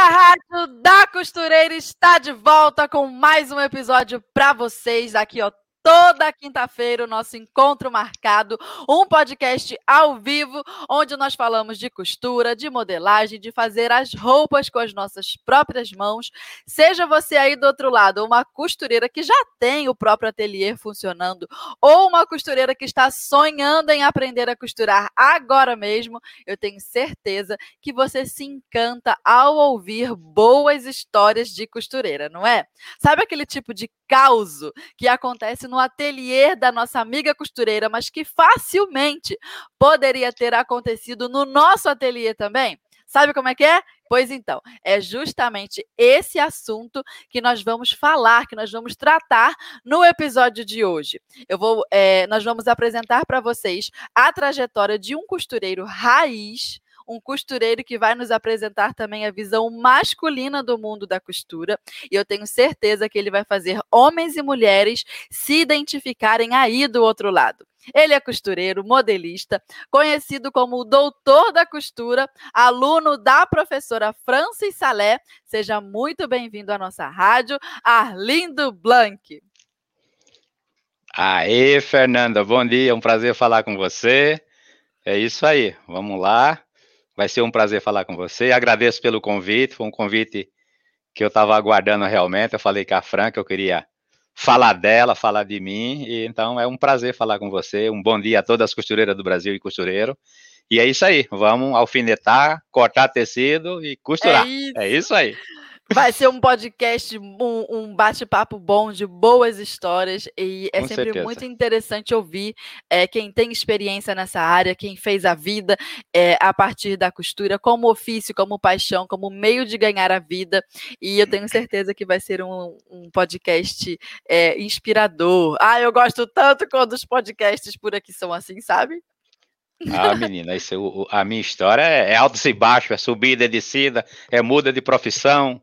A Rádio da Costureira está de volta com mais um episódio para vocês aqui, ó, toda quinta-feira o nosso encontro marcado, um podcast ao vivo, onde nós falamos de costura, de modelagem, de fazer as roupas com as nossas próprias mãos. Seja você aí do outro lado, uma costureira que já tem o próprio ateliê funcionando, ou uma costureira que está sonhando em aprender a costurar agora mesmo, eu tenho certeza que você se encanta ao ouvir boas histórias de costureira, não é? Sabe aquele tipo de caos que acontece no ateliê da nossa amiga costureira, mas que facilmente poderia ter acontecido no nosso ateliê também? Sabe como é que é? Pois então, é justamente esse assunto que nós vamos falar, que nós vamos tratar no episódio de hoje. Eu vou, é, nós vamos apresentar para vocês a trajetória de um costureiro raiz um costureiro que vai nos apresentar também a visão masculina do mundo da costura. E eu tenho certeza que ele vai fazer homens e mulheres se identificarem aí do outro lado. Ele é costureiro, modelista, conhecido como o doutor da costura, aluno da professora Francis Salé. Seja muito bem-vindo à nossa rádio, Arlindo Blanc. Aê, Fernanda, bom dia, é um prazer falar com você. É isso aí, vamos lá. Vai ser um prazer falar com você. Agradeço pelo convite, foi um convite que eu estava aguardando realmente. Eu falei com a Fran que eu queria falar dela, falar de mim, e então é um prazer falar com você. Um bom dia a todas as costureiras do Brasil e costureiro. E é isso aí, vamos alfinetar, cortar tecido e costurar. É isso, é isso aí. Vai ser um podcast, um, um bate-papo bom de boas histórias e é Com sempre certeza. muito interessante ouvir é, quem tem experiência nessa área, quem fez a vida é, a partir da costura, como ofício, como paixão, como meio de ganhar a vida. E eu tenho certeza que vai ser um, um podcast é, inspirador. Ah, eu gosto tanto quando os podcasts por aqui são assim, sabe? Ah, menina, isso, a minha história é altos e baixos, é subida, é descida, é muda de profissão,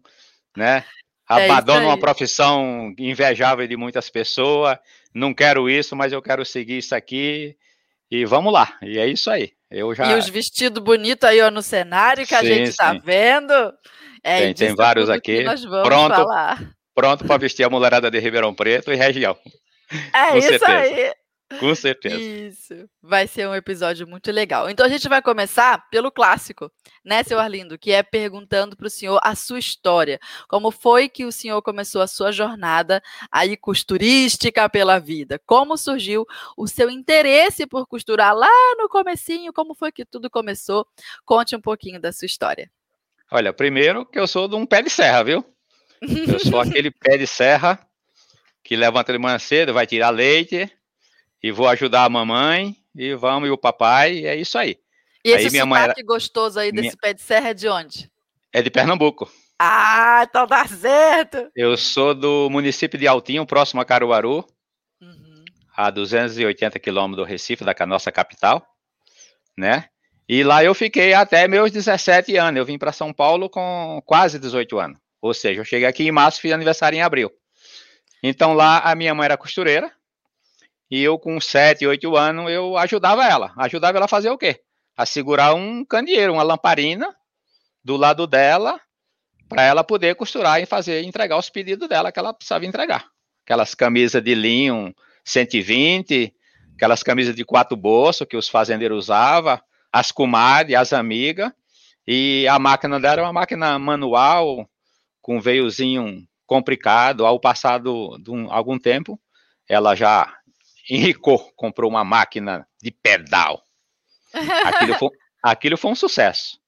né? Abandono é uma profissão invejável de muitas pessoas. Não quero isso, mas eu quero seguir isso aqui. E vamos lá. E é isso aí. Eu já... E os vestidos bonitos aí ó, no cenário que sim, a gente está vendo. É, tem, tem vários aqui. Pronto, falar. pronto para vestir a mulherada de Ribeirão Preto e região. É Com isso certeza. aí. Com certeza. Isso. Vai ser um episódio muito legal. Então a gente vai começar pelo clássico, né, seu Arlindo? Que é perguntando para o senhor a sua história. Como foi que o senhor começou a sua jornada aí costurística pela vida? Como surgiu o seu interesse por costurar lá no comecinho? Como foi que tudo começou? Conte um pouquinho da sua história. Olha, primeiro que eu sou de um pé de serra, viu? Eu sou aquele pé de serra que levanta de manhã cedo, vai tirar leite e vou ajudar a mamãe, e vamos, e o papai, e é isso aí. E esse aí, minha mãe era... gostoso aí desse minha... pé de serra é de onde? É de Pernambuco. Ah, então dá certo! Eu sou do município de Altinho, próximo a Caruaru, uhum. a 280 quilômetros do Recife, da nossa capital, né? E lá eu fiquei até meus 17 anos. Eu vim para São Paulo com quase 18 anos. Ou seja, eu cheguei aqui em março e fiz aniversário em abril. Então lá a minha mãe era costureira, e eu, com 7, 8 anos, eu ajudava ela. Ajudava ela a fazer o quê? A segurar um candeeiro, uma lamparina do lado dela, para ela poder costurar e fazer, entregar os pedidos dela que ela precisava entregar. Aquelas camisas de linho 120, aquelas camisas de quatro bolsos que os fazendeiros usavam, as comadres, as amigas, e a máquina dela era uma máquina manual, com veiozinho complicado. Ao passar de um, algum tempo, ela já enricou, comprou uma máquina de pedal. Aquilo foi, aquilo foi um sucesso.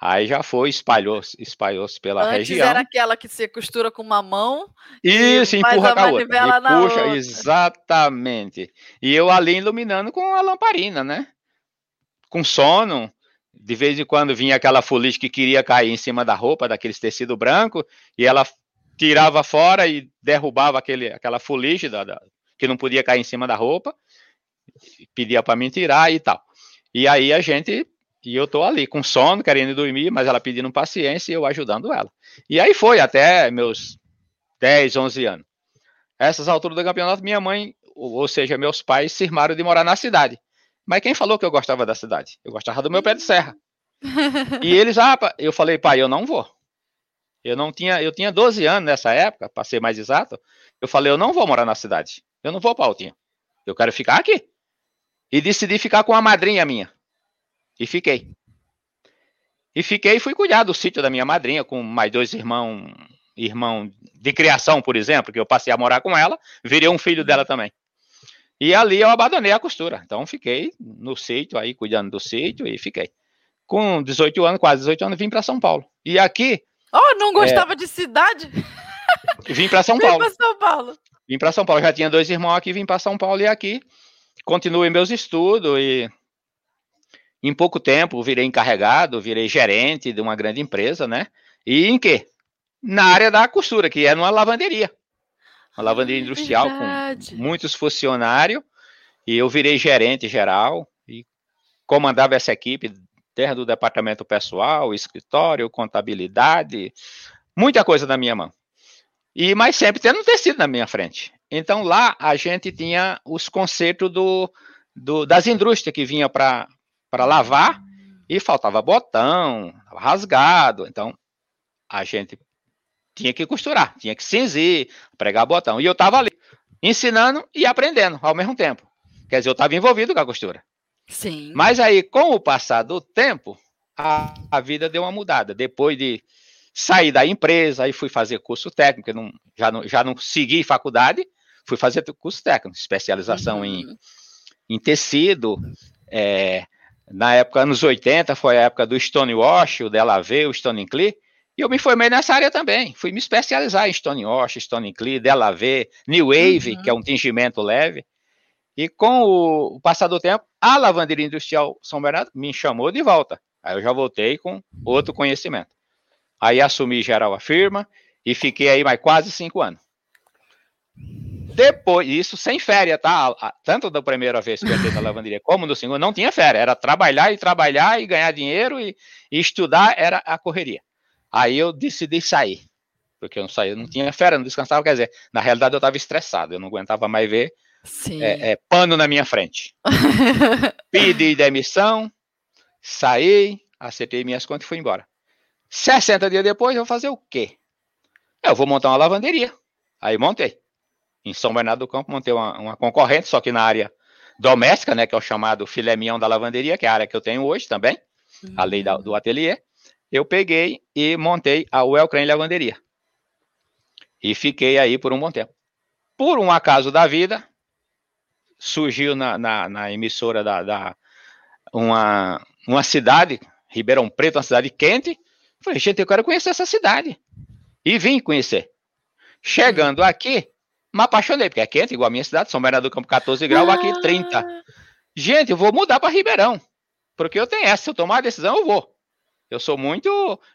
Aí já foi, espalhou-se espalhou pela Antes região. era aquela que você costura com uma mão. Isso, empurra com a outra. E puxa, outra. exatamente. E eu ali iluminando com a lamparina, né? Com sono. De vez em quando vinha aquela fuligem que queria cair em cima da roupa, daqueles tecido branco, e ela tirava fora e derrubava aquele, aquela fuligem da, da, que não podia cair em cima da roupa, pedia para mim tirar e tal. E aí a gente, e eu tô ali com sono, querendo dormir, mas ela pedindo paciência e eu ajudando ela. E aí foi até meus 10, 11 anos. Essas alturas do campeonato, minha mãe, ou seja, meus pais, se irmaram de morar na cidade. Mas quem falou que eu gostava da cidade? Eu gostava do meu pé de serra. e eles, ah, eu falei, pai, eu não vou. Eu não tinha, eu tinha 12 anos nessa época, para ser mais exato. Eu falei, eu não vou morar na cidade. Eu não vou para Altinho. Eu quero ficar aqui. E decidi ficar com a madrinha minha. E fiquei. E fiquei e fui cuidar do sítio da minha madrinha, com mais dois irmãos, irmão de criação, por exemplo, que eu passei a morar com ela, virei um filho dela também. E ali eu abandonei a costura. Então fiquei no sítio aí, cuidando do sítio e fiquei. Com 18 anos, quase 18 anos, vim para São Paulo. E aqui Oh, não gostava é... de cidade? Vim para São Paulo. Vim para São Paulo. Vim para São Paulo. Já tinha dois irmãos aqui, vim para São Paulo e aqui continuei meus estudos e em pouco tempo virei encarregado, virei gerente de uma grande empresa, né? E em quê? Na área da costura, que é numa lavanderia. Uma lavanderia industrial Verdade. com muitos funcionários. E eu virei gerente geral e comandava essa equipe terra do departamento pessoal, escritório, contabilidade, muita coisa na minha mão. E mas sempre tendo um tecido na minha frente. Então lá a gente tinha os concertos do, do das indústrias que vinha para lavar e faltava botão, rasgado. Então a gente tinha que costurar, tinha que cinzir, pregar botão. E eu estava ali ensinando e aprendendo ao mesmo tempo. Quer dizer, eu estava envolvido com a costura. Sim. Mas aí, com o passar do tempo, a, a vida deu uma mudada. Depois de sair da empresa, aí fui fazer curso técnico, não, já, não, já não segui faculdade, fui fazer curso técnico, especialização uhum. em, em tecido. É, na época, anos 80, foi a época do Stonewash, o Delavé, o Stone Clee, e eu me formei nessa área também. Fui me especializar em Stonewash, Stone Clee, Delavé, New Wave, uhum. que é um tingimento leve. E com o, o passar do tempo, a lavanderia industrial São Bernardo me chamou de volta. Aí eu já voltei com outro conhecimento. Aí assumi geral a firma e fiquei aí mais quase cinco anos. Depois, isso sem férias, tá? Tanto da primeira vez que eu entrei na lavanderia como no segundo, não tinha férias. Era trabalhar e trabalhar e ganhar dinheiro e, e estudar era a correria. Aí eu decidi sair. Porque eu não saía, não tinha férias, não descansava. Quer dizer, na realidade eu estava estressado, eu não aguentava mais ver é, é, pano na minha frente. Pedi demissão, saí, acertei minhas contas e fui embora. 60 dias depois, eu vou fazer o quê? Eu vou montar uma lavanderia. Aí montei. Em São Bernardo do Campo, montei uma, uma concorrente, só que na área doméstica, né, que é o chamado filé mignon da lavanderia, que é a área que eu tenho hoje também, uhum. a lei da, do ateliê. Eu peguei e montei a Wellcrane Lavanderia. E fiquei aí por um bom tempo. Por um acaso da vida, surgiu na, na, na emissora da, da, uma, uma cidade, Ribeirão Preto, uma cidade quente. Falei, gente, eu quero conhecer essa cidade. E vim conhecer. Chegando aqui, me apaixonei, porque é quente, igual a minha cidade, São Bernardo do Campo 14 graus, ah. aqui 30. Gente, eu vou mudar para Ribeirão. Porque eu tenho essa, se eu tomar a decisão, eu vou. Eu sou muito.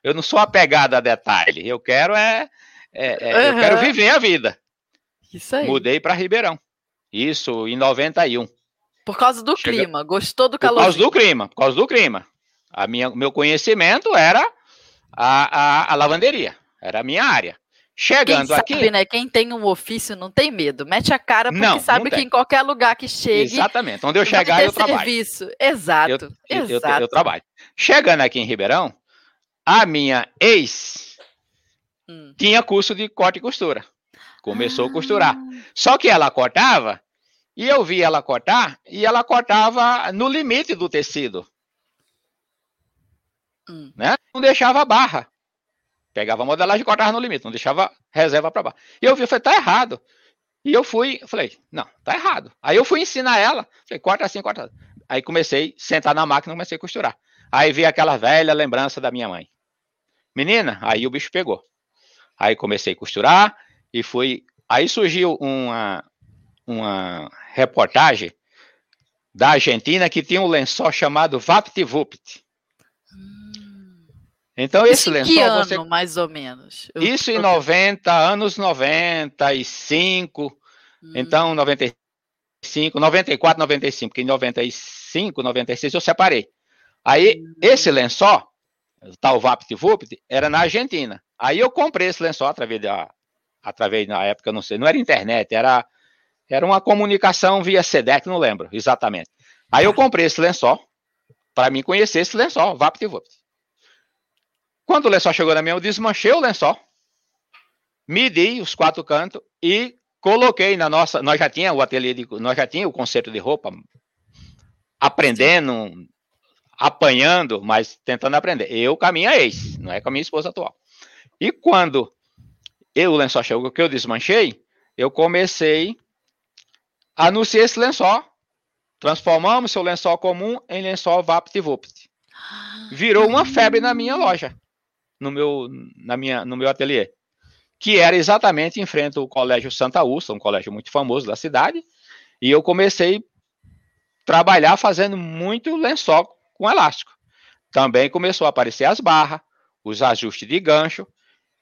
Eu não sou apegado a detalhe. Eu quero é. é, é uhum. Eu quero viver a vida. Isso aí. Mudei para Ribeirão. Isso, em 91. Por causa do Chega... clima, gostou do calor? Por causa do clima, por causa do clima. A minha, meu conhecimento era a, a, a lavanderia, era a minha área. Chegando Quem aqui. Sabe, né? Quem tem um ofício não tem medo. Mete a cara porque não, sabe não que em qualquer lugar que chegue. Exatamente. Onde eu chegar, eu trabalho. Serviço. Exato. Eu, exato. Eu, eu, trabalho. Chegando aqui em Ribeirão, a minha ex hum. tinha curso de corte e costura. Começou ah. a costurar. Só que ela cortava e eu vi ela cortar, e ela cortava no limite do tecido. Hum. Né? Não deixava barra. Pegava a modelagem e cortava no limite, não deixava reserva para baixo. E eu vi, eu falei, tá errado. E eu fui, falei, não, tá errado. Aí eu fui ensinar ela, falei, corta assim, corta. Assim. Aí comecei a sentar na máquina e comecei a costurar. Aí vi aquela velha lembrança da minha mãe. Menina, aí o bicho pegou. Aí comecei a costurar e fui. Aí surgiu uma, uma reportagem da Argentina que tinha um lençol chamado VaptVupt. Então, esse lençol. Que ano, você... mais ou menos? Eu... Isso em 90, anos 95. Hum. Então, 95, 94, 95, porque em 95, 96 eu separei. Aí, hum. esse lençol, o tal VaptVupt, era na Argentina. Aí eu comprei esse lençol através da. Através, na época, não sei, não era internet, era, era uma comunicação via SEDEC, não lembro exatamente. Aí eu comprei esse lençol, para mim conhecer esse lençol, VaptVupt. Quando o lençol chegou na minha, eu desmanchei o lençol, medi os quatro cantos e coloquei na nossa. Nós já tinha o ateliê de. Nós já tinha o conceito de roupa, aprendendo, apanhando, mas tentando aprender. Eu com a minha ex, não é com a minha esposa atual. E quando eu, o lençol chegou, que eu desmanchei, eu comecei a anunciar esse lençol. Transformamos seu lençol comum em lençol VaptVupt. Virou uma febre na minha loja no meu, na minha, no meu ateliê, que era exatamente em frente ao Colégio Santa Úrsula, um colégio muito famoso da cidade, e eu comecei a trabalhar fazendo muito lençol com elástico. Também começou a aparecer as barras, os ajustes de gancho,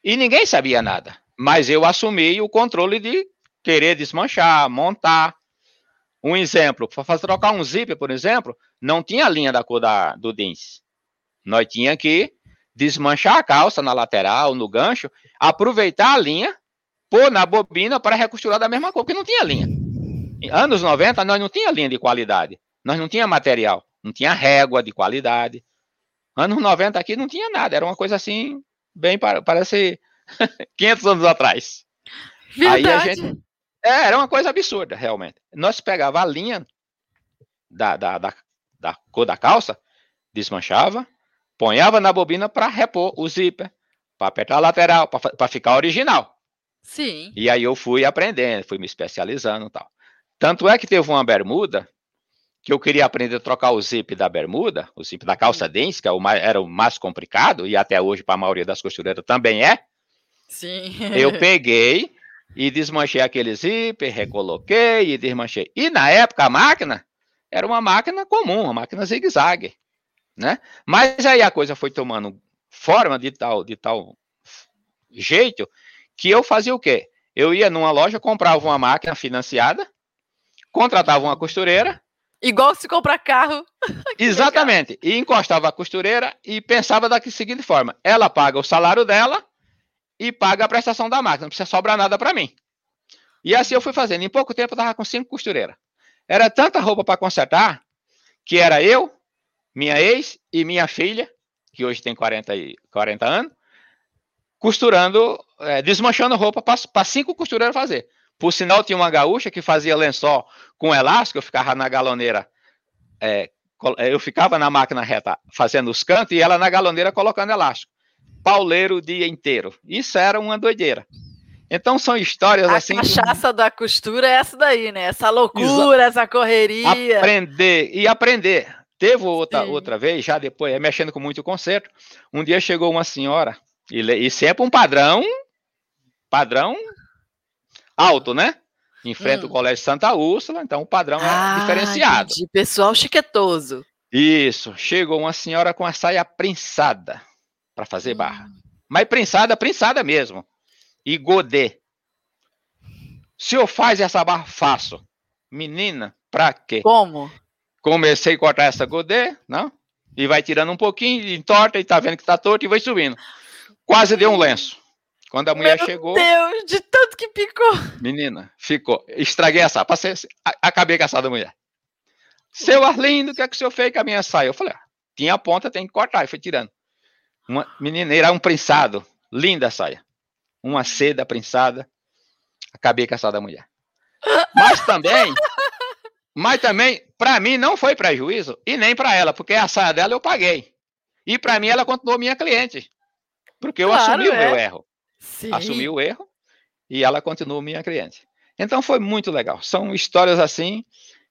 e ninguém sabia nada. Mas eu assumi o controle de querer desmanchar, montar. Um exemplo, para trocar um zíper, por exemplo, não tinha linha da cor da, do jeans. Nós tinha que desmanchar a calça na lateral, no gancho, aproveitar a linha, pôr na bobina para recosturar da mesma cor, porque não tinha linha. Em anos 90, nós não tinha linha de qualidade. Nós não tinha material, não tinha régua de qualidade. Anos 90 aqui não tinha nada, era uma coisa assim, bem, parece 500 anos atrás. Verdade. Aí a gente, é, era uma coisa absurda, realmente. Nós pegava a linha da, da, da, da cor da calça, desmanchava, ponhava na bobina para repor o zíper, para apertar a lateral, para ficar original. Sim. E aí eu fui aprendendo, fui me especializando e tal. Tanto é que teve uma bermuda que eu queria aprender a trocar o zip da bermuda, o zip da calça jeans, que é era o mais complicado, e até hoje para a maioria das costureiras também é. Sim. Eu peguei e desmanchei aquele zip, recoloquei e desmanchei. E na época a máquina era uma máquina comum, uma máquina zigue-zague né? Mas aí a coisa foi tomando forma de tal, de tal jeito que eu fazia o quê? Eu ia numa loja, comprava uma máquina financiada, contratava uma costureira. Igual se comprar carro. Exatamente. E encostava a costureira e pensava da seguinte forma: ela paga o salário dela e paga a prestação da máquina, não precisa sobrar nada para mim. E assim eu fui fazendo. Em pouco tempo eu estava com cinco costureiras. Era tanta roupa para consertar que era eu, minha ex e minha filha, que hoje tem 40, e, 40 anos, costurando, é, desmanchando roupa para cinco costureiras fazer. Por sinal, tinha uma gaúcha que fazia lençol com elástico, eu ficava na galoneira, é, eu ficava na máquina reta fazendo os cantos e ela na galoneira colocando elástico. Pauleiro o dia inteiro. Isso era uma doideira. Então são histórias a assim. A cachaça que... da costura é essa daí, né? Essa loucura, essa correria. Aprender e aprender. Teve outra, outra vez, já depois, mexendo com muito concerto, um dia chegou uma senhora, e, e sempre um padrão, padrão alto, né? Em frente hum. ao Colégio Santa Úrsula, então o padrão ah, é diferenciado. De pessoal chiquetoso. Isso, chegou uma senhora com a saia prensada para fazer hum. barra. Mas prensada, prensada mesmo. E godê. Se eu faz essa barra, faço. Menina, pra quê? Como? Comecei a cortar essa godê, não? E vai tirando um pouquinho, entorta e tá vendo que tá torto e vai subindo. Quase deu um lenço. Quando a mulher Meu chegou. Meu Deus, de tanto que picou. Menina, ficou. Estraguei a saia. Passei, acabei com a saia da mulher. Seu Arlindo, o que é que o senhor fez com a minha saia? Eu falei, ah, tinha a ponta, tem que cortar. E foi tirando. Uma menina, era um prensado. Linda a saia. Uma seda prensada. Acabei com a saia da mulher. Mas também mas também, para mim, não foi prejuízo e nem para ela, porque a saia dela eu paguei. E para mim, ela continuou minha cliente. Porque eu claro, assumi é. o meu erro. Sim. Assumi o erro e ela continuou minha cliente. Então foi muito legal. São histórias assim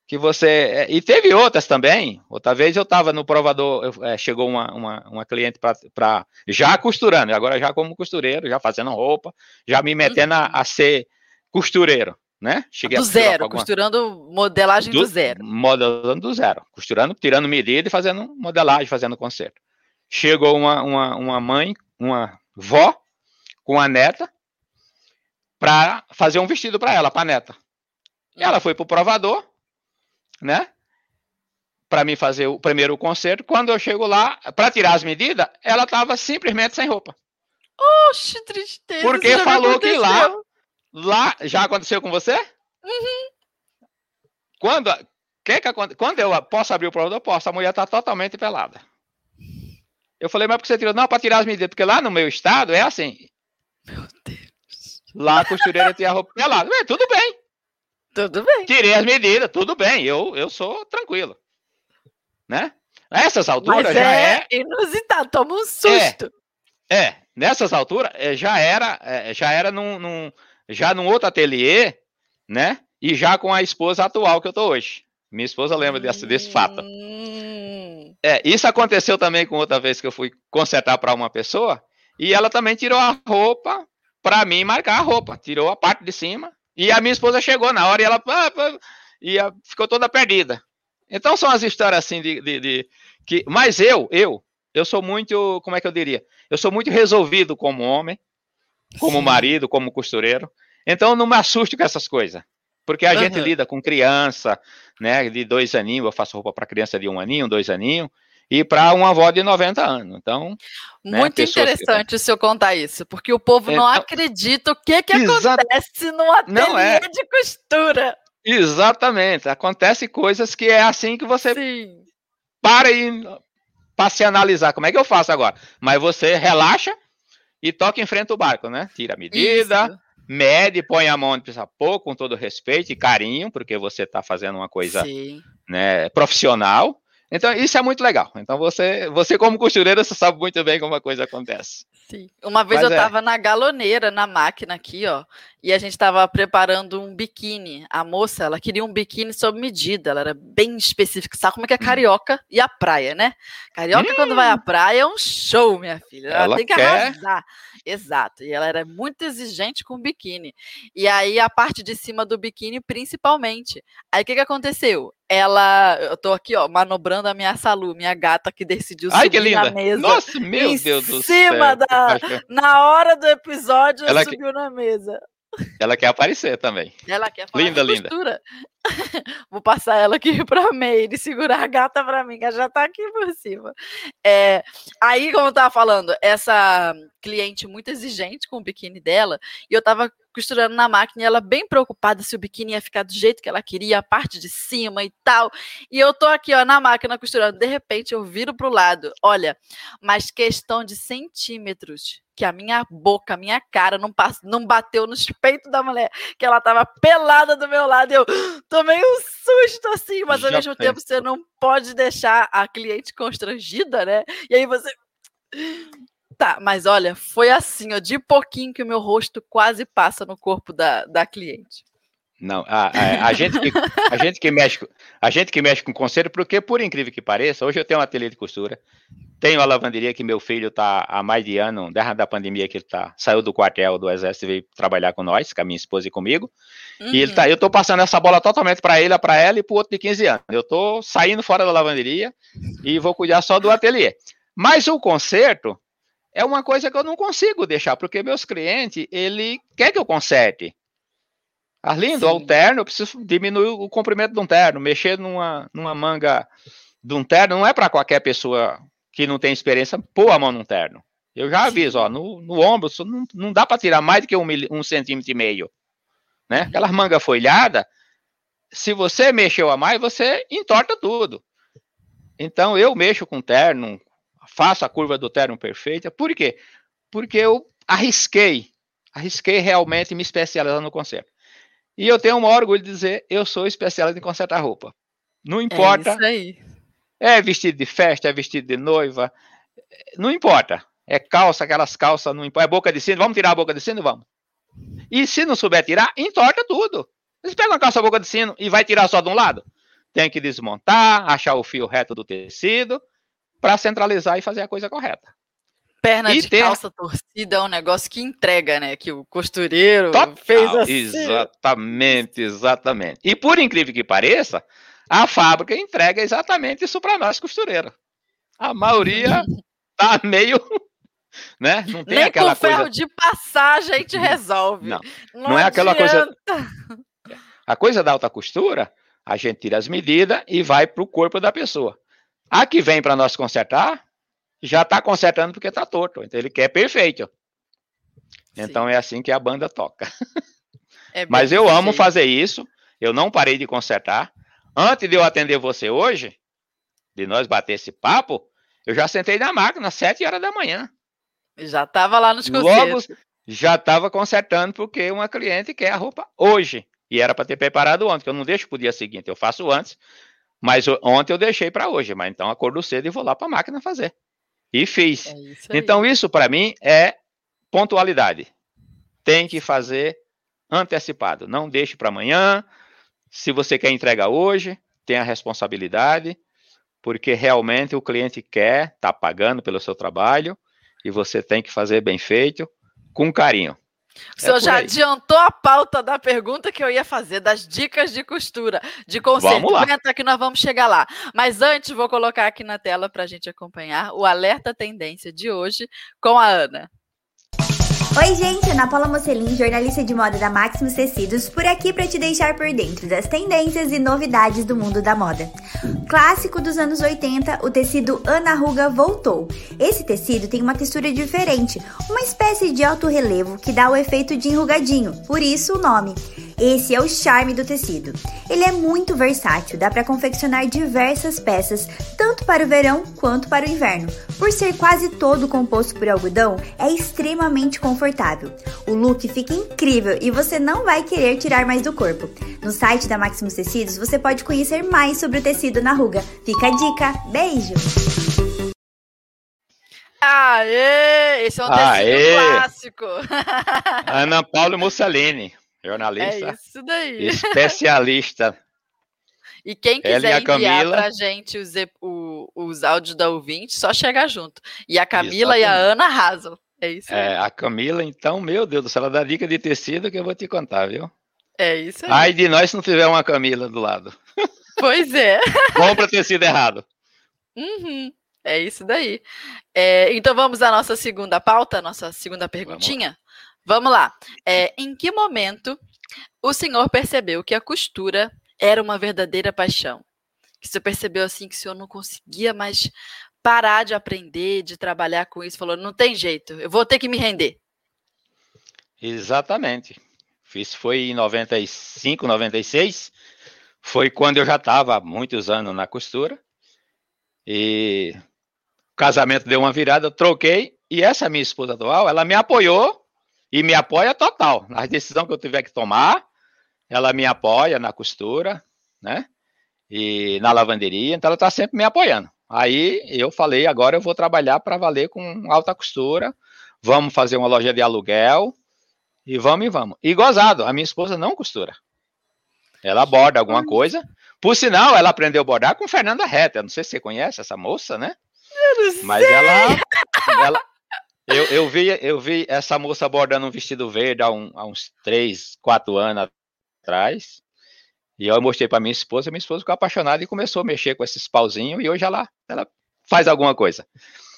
que você. É, e teve outras também. Outra vez eu estava no provador, eu, é, chegou uma, uma, uma cliente para. Já costurando, agora já como costureiro, já fazendo roupa, já me metendo a, a ser costureiro né? Cheguei do zero, alguma... costurando modelagem do, do, zero. Modelando do zero, costurando, tirando medida e fazendo modelagem, fazendo conserto. chegou uma, uma, uma mãe, uma vó, com a neta, para fazer um vestido para ela, para a neta. E ela foi pro provador, né? Para mim fazer o primeiro concerto. Quando eu chego lá, para tirar as medidas, ela estava simplesmente sem roupa. Oxe, tristeza. Porque falou que lá, lá já aconteceu com você? Uhum. Quando, que que, quando eu posso abrir o provador, posso. A mulher está totalmente pelada. Eu falei, mas por que você tirou? Não, para tirar as medidas, porque lá no meu estado é assim. Meu Deus. Lá a costureira tinha a roupa pelada. É, tudo bem. Tudo bem. Tirei as medidas, tudo bem. Eu, eu sou tranquilo. Né? Nessas alturas Mas já é, é. Inusitado, toma um susto. É, é nessas alturas é, já era, é, já era num, num, já num outro ateliê, né? E já com a esposa atual que eu tô hoje. Minha esposa lembra desse, desse fato. Hum. É, isso aconteceu também com outra vez que eu fui consertar para uma pessoa e ela também tirou a roupa para mim marcar a roupa, tirou a parte de cima e a minha esposa chegou na hora e ela e ficou toda perdida. Então são as histórias assim de, de, de, que, mas eu, eu, eu sou muito, como é que eu diria? Eu sou muito resolvido como homem, como Sim. marido, como costureiro. Então não me assusto com essas coisas. Porque a uhum. gente lida com criança, né, de dois aninhos, eu faço roupa para criança de um aninho, dois aninhos, e para uma avó de 90 anos. Então, né, muito né, interessante que... o senhor contar isso, porque o povo não então, acredita o que que acontece no ateliê não é. de costura. Exatamente, acontece coisas que é assim que você Sim. para e para se analisar. Como é que eu faço agora? Mas você relaxa e toca em frente ao barco, né? Tira a medida, isso mede, põe a mão precisa pôr, com todo respeito e carinho, porque você está fazendo uma coisa né, profissional. Então, isso é muito legal. Então, você, você como costureira, você sabe muito bem como a coisa acontece. Sim. Uma vez Mas eu estava é. na galoneira, na máquina aqui, ó, e a gente estava preparando um biquíni. A moça, ela queria um biquíni sob medida, ela era bem específica. Sabe como é que é hum. carioca e a praia, né? Carioca, hum. quando vai à hum. praia, é um show, minha filha. Ela, ela tem que quer... arrasar. Exato. E ela era muito exigente com o biquíni. E aí a parte de cima do biquíni, principalmente. Aí o que, que aconteceu? Ela, eu tô aqui, ó, manobrando a minha Salu, minha gata que decidiu Ai, subir que linda. na mesa. Nossa, meu Deus do céu. cima da, na hora do episódio, ela subiu que... na mesa. Ela quer aparecer também. Ela quer falar linda, linda. Vou passar ela aqui para Meire, segurar a gata para mim, que ela já tá aqui por cima. É, aí, como eu tava falando, essa cliente muito exigente com o biquíni dela, e eu tava costurando na máquina, e ela bem preocupada se o biquíni ia ficar do jeito que ela queria, a parte de cima e tal. E eu tô aqui, ó, na máquina costurando. De repente, eu viro pro lado. Olha, mas questão de centímetros que a minha boca, a minha cara não, pass... não bateu nos peitos da mulher, que ela tava pelada do meu lado. E eu tomei um susto assim, mas ao Já mesmo tempo você não pode deixar a cliente constrangida, né? E aí você. Tá, mas olha, foi assim, ó, de pouquinho que o meu rosto quase passa no corpo da, da cliente. Não, a, a, a, gente que, a, gente que mexe, a gente que mexe com conselho, porque por incrível que pareça, hoje eu tenho um ateliê de costura, tenho a lavanderia que meu filho está há mais de ano, desde da pandemia que ele tá, saiu do quartel do exército e veio trabalhar com nós, com a minha esposa e comigo. Uhum. E ele tá, eu estou passando essa bola totalmente para ele, para ela e para o outro de 15 anos. Eu estou saindo fora da lavanderia e vou cuidar só do ateliê. Mas o conserto é uma coisa que eu não consigo deixar, porque meus clientes, ele quer que eu conserte. Arlindo, Sim. o terno, eu preciso diminuir o comprimento de um terno, mexer numa, numa manga de um terno não é para qualquer pessoa que não tem experiência pôr a mão num terno. Eu já aviso, ó, no, no ombro não, não dá para tirar mais do que um, um centímetro e meio. Né? Aquela manga folhada, se você mexeu a mais, você entorta tudo. Então eu mexo com terno, faço a curva do terno perfeita. Por quê? Porque eu arrisquei, arrisquei realmente me especializar no conserto. E eu tenho um orgulho de dizer, eu sou especialista em consertar roupa. Não é importa. É isso aí. É vestido de festa, é vestido de noiva, não importa. É calça, aquelas calças, não importa. É boca de sino, vamos tirar a boca de sino? Vamos. E se não souber tirar, entorta tudo. Você pega uma calça boca de sino e vai tirar só de um lado? Tem que desmontar, achar o fio reto do tecido, para centralizar e fazer a coisa correta. Perna e de ter... calça torcida é um negócio que entrega, né? Que o costureiro Total, fez assim. Exatamente, exatamente. E por incrível que pareça, a fábrica entrega exatamente isso para nós, costureiros. A maioria tá meio. Né? Não tem Nem aquela com ferro coisa... de passagem a gente resolve. Não, não, não é aquela coisa. A coisa da alta costura, a gente tira as medidas e vai para o corpo da pessoa. A que vem para nós consertar, já está consertando porque está torto. Então ele quer perfeito. Sim. Então é assim que a banda toca. É Mas eu amo fazer isso. Eu não parei de consertar. Antes de eu atender você hoje, de nós bater esse papo, eu já sentei na máquina às 7 horas da manhã. Já estava lá nos concertos. Logo, já estava consertando porque uma cliente quer a roupa hoje. E era para ter preparado ontem, que eu não deixo para o dia seguinte, eu faço antes. Mas ontem eu deixei para hoje, mas então acordo cedo e vou lá para a máquina fazer. E fiz. É isso então isso para mim é pontualidade. Tem que fazer antecipado. Não deixe para amanhã. Se você quer entregar hoje, tenha responsabilidade porque realmente o cliente quer, está pagando pelo seu trabalho e você tem que fazer bem feito, com carinho. O senhor é já aí. adiantou a pauta da pergunta que eu ia fazer, das dicas de costura, de lá. que nós vamos chegar lá. Mas antes, vou colocar aqui na tela para a gente acompanhar o Alerta Tendência de hoje com a Ana. Oi, gente, Ana Paula Mocelin, jornalista de moda da Maximus Tecidos, por aqui para te deixar por dentro das tendências e novidades do mundo da moda. Clássico dos anos 80, o tecido Ana Ruga voltou. Esse tecido tem uma textura diferente, uma espécie de alto relevo que dá o efeito de enrugadinho, por isso o nome. Esse é o charme do tecido. Ele é muito versátil, dá para confeccionar diversas peças, tanto para o verão quanto para o inverno. Por ser quase todo composto por algodão, é extremamente confortável. O look fica incrível e você não vai querer tirar mais do corpo. No site da Maximus Tecidos você pode conhecer mais sobre o tecido na ruga. Fica a dica. Beijo! Aê! Esse é um tecido Aê! clássico. Ana Paula Mussolini. Jornalista. É isso daí. Especialista. E quem quiser enviar Camila... pra gente os, o, os áudios da ouvinte, só chegar junto. E a Camila Exatamente. e a Ana arrasam. É isso aí. É, a Camila, então, meu Deus do céu, ela dá dica de tecido que eu vou te contar, viu? É isso aí. Ai de nós se não tiver uma Camila do lado. Pois é. Compra tecido errado. Uhum. É isso daí. É, então vamos à nossa segunda pauta, nossa segunda perguntinha. Vamos lá. É, em que momento o senhor percebeu que a costura era uma verdadeira paixão? Que você percebeu assim que o senhor não conseguia mais parar de aprender, de trabalhar com isso? Falou, não tem jeito, eu vou ter que me render. Exatamente. Isso foi em 95, 96. Foi quando eu já estava há muitos anos na costura. E o casamento deu uma virada, eu troquei. E essa minha esposa atual, ela me apoiou e me apoia total. Nas decisões que eu tiver que tomar, ela me apoia na costura, né? E na lavanderia, então ela está sempre me apoiando. Aí eu falei, agora eu vou trabalhar para valer com alta costura. Vamos fazer uma loja de aluguel e vamos e vamos. E gozado, a minha esposa não costura. Ela borda alguma coisa. Por sinal, ela aprendeu a bordar com Fernanda Reta. Não sei se você conhece essa moça, né? Mas ela, ela, eu, eu, vi, eu vi essa moça bordando um vestido verde há, um, há uns 3, 4 anos atrás. E eu mostrei para minha esposa, minha esposa ficou apaixonada e começou a mexer com esses pauzinhos e hoje ela, ela faz alguma coisa.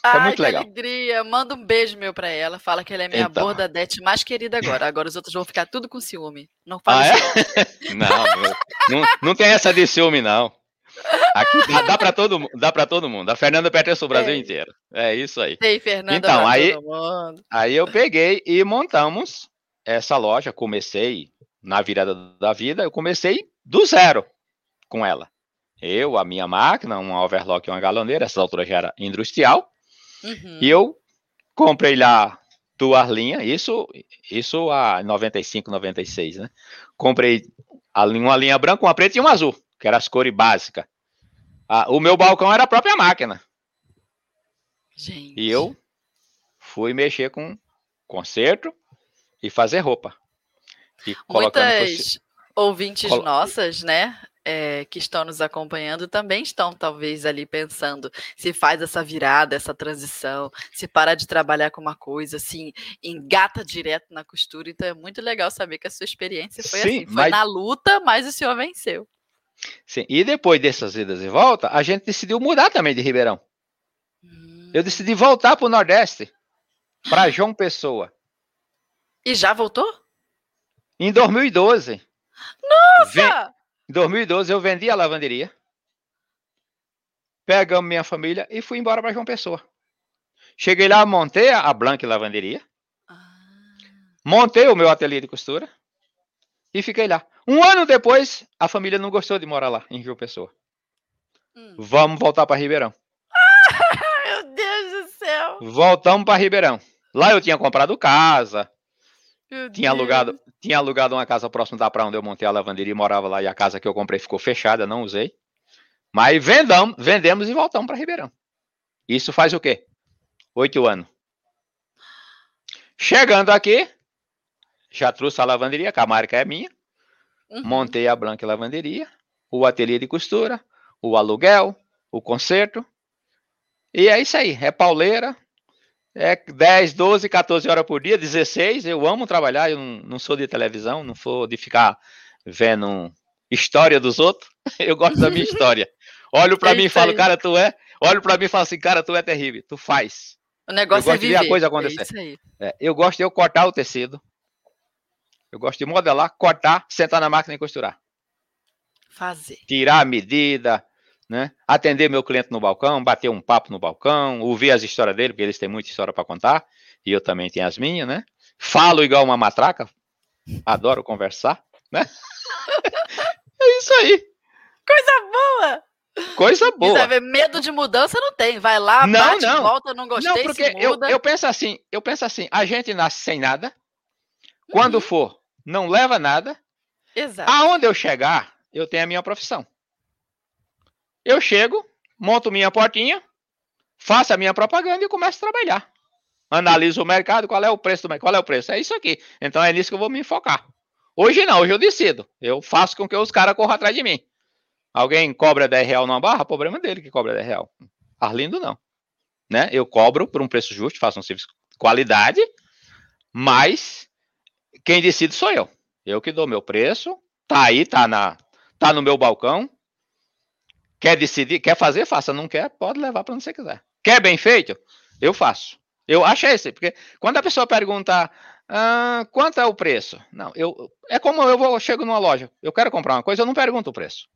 Ai, é muito que legal. alegria. Manda um beijo meu para ela. Fala que ela é minha então. bordadete mais querida agora. Agora os outros vão ficar tudo com ciúme. Não fala ah, é? não, não, não tem essa de ciúme, não. Aqui dá, dá para todo, dá para todo mundo. A Fernanda pertence o Brasil inteiro. É isso aí. Ei, Fernanda. Então, aí, aí eu peguei e montamos essa loja. Comecei na virada da vida, eu comecei do zero com ela. Eu, a minha máquina, uma overlock e uma galoneira, essa altura já era industrial. Uhum. E eu comprei lá duas linhas, isso, isso a 95, 96, né? Comprei uma linha branca, uma preta e uma azul que era as cores básicas. Ah, o meu balcão era a própria máquina. Gente. E eu fui mexer com conserto e fazer roupa. E Muitas ouvintes Colo... nossas, né, é, que estão nos acompanhando também estão talvez ali pensando se faz essa virada, essa transição, se para de trabalhar com uma coisa, assim, engata direto na costura. Então é muito legal saber que a sua experiência foi Sim, assim, foi mas... na luta, mas o senhor venceu. Sim. E depois dessas idas e voltas, a gente decidiu mudar também de Ribeirão. Hum. Eu decidi voltar para o Nordeste, para João Pessoa. E já voltou? Em 2012. Nossa! Em 2012 eu vendi a lavanderia. Pegamos minha família e fui embora para João Pessoa. Cheguei lá, montei a Blank Lavanderia. Ah. Montei o meu ateliê de costura e fiquei lá. Um ano depois, a família não gostou de morar lá, em João Pessoa. Hum. Vamos voltar para Ribeirão. meu Deus do céu! Voltamos para Ribeirão. Lá eu tinha comprado casa. Meu tinha Deus. alugado, tinha alugado uma casa próxima da praia onde eu montei a lavanderia e morava lá. E a casa que eu comprei ficou fechada, não usei. Mas vendamos, vendemos e voltamos para Ribeirão. Isso faz o quê? Oito anos. Chegando aqui, já trouxe a lavanderia, que a marca é minha. Uhum. Montei a Blanca Lavanderia, o ateliê de costura, o aluguel, o conserto. E é isso aí, é pauleira. É 10, 12, 14 horas por dia, 16. Eu amo trabalhar, eu não, sou de televisão, não sou de ficar vendo história dos outros. Eu gosto da minha história. Olho para é mim e falo, cara, tu é. Olho para mim e falo assim, cara, tu é terrível, tu faz. O negócio eu é viver. a coisa acontecer. É é, eu gosto de eu cortar o tecido. Eu gosto de modelar, cortar, sentar na máquina e costurar. Fazer. Tirar a medida, né? Atender meu cliente no balcão, bater um papo no balcão, ouvir as histórias dele, porque eles têm muita história para contar, e eu também tenho as minhas, né? Falo igual uma matraca, adoro conversar, né? é isso aí. Coisa boa! Coisa boa. Ver, medo de mudança não tem. Vai lá, não, bate, não. volta, não gostei, não, porque eu, eu penso assim, eu penso assim, a gente nasce sem nada. Quando uhum. for, não leva nada. Exato. Aonde eu chegar, eu tenho a minha profissão. Eu chego, monto minha portinha, faço a minha propaganda e começo a trabalhar. Analiso o mercado, qual é o preço do mercado, qual é o preço? É isso aqui. Então é nisso que eu vou me focar. Hoje não, hoje eu decido. Eu faço com que os caras corram atrás de mim. Alguém cobra 10 real numa barra, problema dele que cobra 10 real. Arlindo não. Né? Eu cobro por um preço justo, faço um serviço de qualidade, mas quem decide sou eu. Eu que dou meu preço, tá aí, tá na, tá no meu balcão. Quer decidir, quer fazer, faça. Não quer, pode levar para onde você quiser. Quer bem feito? Eu faço. Eu acho esse, porque quando a pessoa pergunta ah, quanto é o preço, não, eu é como eu vou, eu chego numa loja, eu quero comprar uma coisa, eu não pergunto o preço.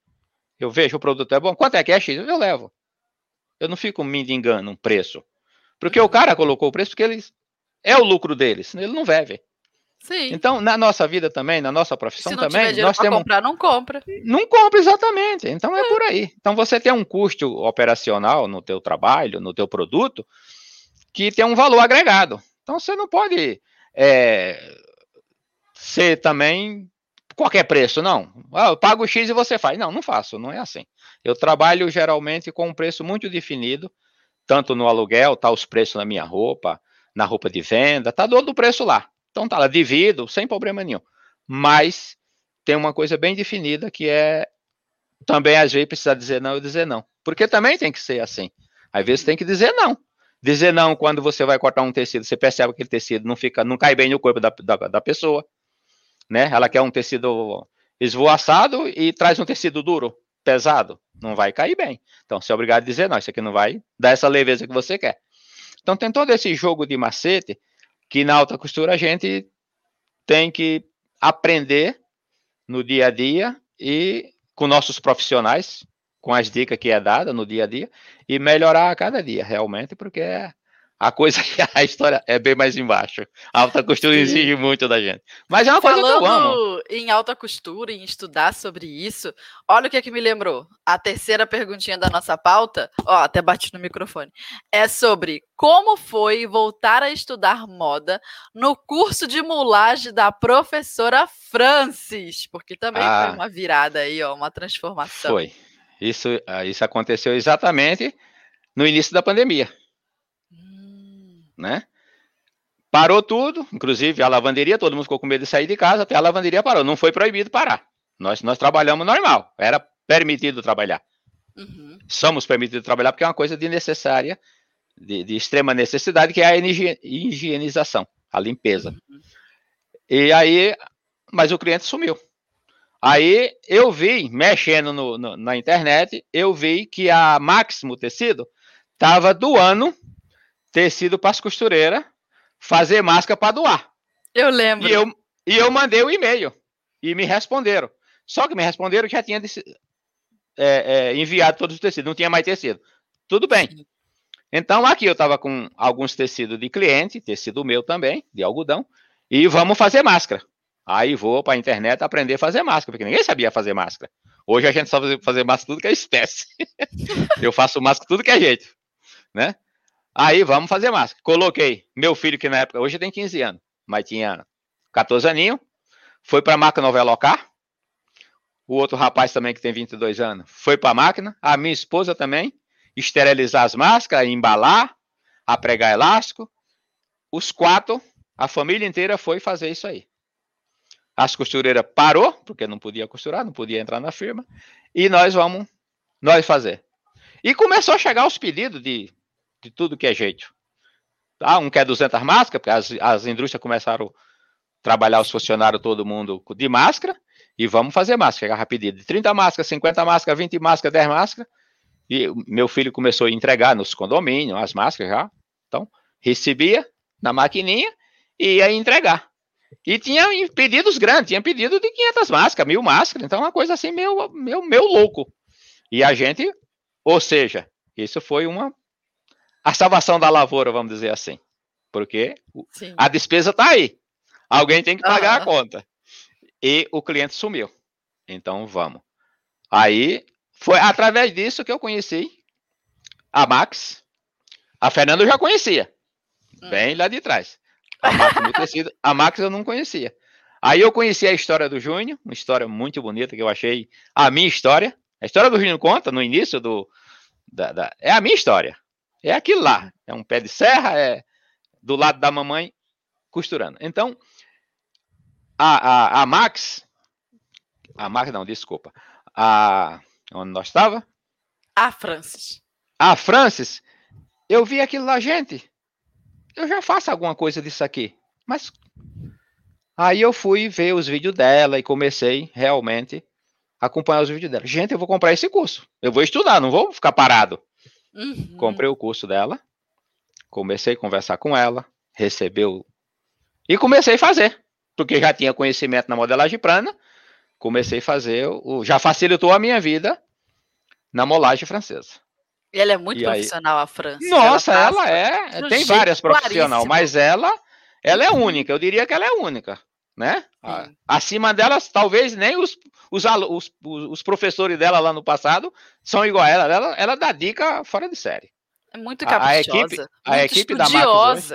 Eu vejo o produto é bom, quanto é que é X? Eu levo. Eu não fico me engano um preço. Porque o cara colocou o preço porque ele é o lucro deles, ele não vive. Sim. Então, na nossa vida também, na nossa profissão também, nós temos comprar, não compra. Não compra exatamente. Então é. é. por aí. Então você tem um custo operacional no teu trabalho, no teu produto, que tem um valor agregado. Então você não pode é, ser também qualquer preço, não. Ah, eu pago X e você faz. Não, não faço, não é assim. Eu trabalho geralmente com um preço muito definido, tanto no aluguel, tá os preços na minha roupa, na roupa de venda, tá todo o preço lá. Então tá lá, divido, sem problema nenhum. Mas tem uma coisa bem definida que é também às vezes precisar dizer não e dizer não. Porque também tem que ser assim. Às vezes tem que dizer não. Dizer não quando você vai cortar um tecido, você percebe que aquele tecido não fica, não cai bem no corpo da, da, da pessoa. Né? Ela quer um tecido esvoaçado e traz um tecido duro, pesado. Não vai cair bem. Então você é obrigado a dizer não, isso aqui não vai dar essa leveza que você quer. Então tem todo esse jogo de macete que na alta costura a gente tem que aprender no dia a dia e com nossos profissionais, com as dicas que é dada no dia a dia e melhorar a cada dia, realmente, porque é a coisa que a história é bem mais embaixo. A alta costura Sim. exige muito da gente. Mas é uma Falando coisa que eu amo. em alta costura, em estudar sobre isso, olha o que é que me lembrou. A terceira perguntinha da nossa pauta, ó, até bati no microfone, é sobre como foi voltar a estudar moda no curso de mulagem da professora Francis, porque também ah, foi uma virada aí, ó, uma transformação. Foi. Isso, ah, isso aconteceu exatamente no início da pandemia né? Parou tudo, inclusive a lavanderia, todo mundo ficou com medo de sair de casa, até a lavanderia parou. Não foi proibido parar. Nós, nós trabalhamos normal, era permitido trabalhar. Uhum. Somos permitidos trabalhar porque é uma coisa de necessária, de, de extrema necessidade, que é a higienização, a limpeza. Uhum. E aí, mas o cliente sumiu. Aí eu vi, mexendo no, no, na internet, eu vi que a Máximo Tecido estava doando tecido para as costureiras fazer máscara para doar. Eu lembro. E eu, e eu mandei o um e-mail e me responderam. Só que me responderam que já tinha é, é, enviado todos os tecidos, não tinha mais tecido. Tudo bem. Então aqui eu estava com alguns tecidos de cliente, tecido meu também, de algodão, e vamos fazer máscara. Aí vou para a internet aprender a fazer máscara, porque ninguém sabia fazer máscara. Hoje a gente sabe fazer máscara tudo que é espécie. eu faço máscara tudo que é jeito, né? Aí vamos fazer máscara. Coloquei meu filho que na época, hoje tem 15 anos, mas tinha 14 aninhos, foi para a máquina Novelocar. O outro rapaz também que tem 22 anos foi para a máquina. A minha esposa também esterilizar as máscaras, embalar, a pregar elástico. Os quatro, a família inteira foi fazer isso aí. As costureiras parou, porque não podia costurar, não podia entrar na firma, e nós vamos nós fazer. E começou a chegar os pedidos de, de tudo que é jeito. Ah, um quer 200 máscaras, porque as, as indústrias começaram a trabalhar os funcionários, todo mundo de máscara, e vamos fazer máscara. Chegava pedido de 30 máscaras, 50 máscaras, 20 máscaras, 10 máscaras. E meu filho começou a entregar nos condomínios as máscaras já. Então, recebia na maquininha e ia entregar. E tinha pedidos grandes, tinha pedido de 500 máscaras, mil máscaras. Então, uma coisa assim, meio, meio, meio louco. E a gente, ou seja, isso foi uma a salvação da lavoura, vamos dizer assim. Porque Sim. a despesa está aí. Alguém tem que pagar a conta. E o cliente sumiu. Então, vamos. Aí, foi através disso que eu conheci a Max. A Fernanda eu já conhecia. Hum. Bem lá de trás. A Max, tecido, a Max eu não conhecia. Aí eu conheci a história do Júnior, uma história muito bonita que eu achei a minha história. A história do Júnior conta no início do. Da, da, é a minha história. É aquilo lá. É um pé de serra, é do lado da mamãe costurando. Então, a, a, a Max. A Max, não, desculpa. A, Onde nós estava? A Francis. A Francis, eu vi aquilo lá, gente. Eu já faço alguma coisa disso aqui. Mas aí eu fui ver os vídeos dela e comecei realmente a acompanhar os vídeos dela. Gente, eu vou comprar esse curso. Eu vou estudar, não vou ficar parado. Uhum. Comprei o curso dela. Comecei a conversar com ela, recebeu e comecei a fazer, porque já tinha conhecimento na modelagem prana comecei a fazer, o, já facilitou a minha vida na molagem francesa. E ela é muito e profissional, aí... a França. Nossa, ela, ela é. Tem várias profissionais, mas ela, ela é única. Eu diria que ela é única, né? Sim. Acima delas, talvez nem os, os, os, os, professores dela lá no passado são igual a ela. Ela, ela dá dica fora de série. É muito caprichosa. A equipe, a equipe da Marcos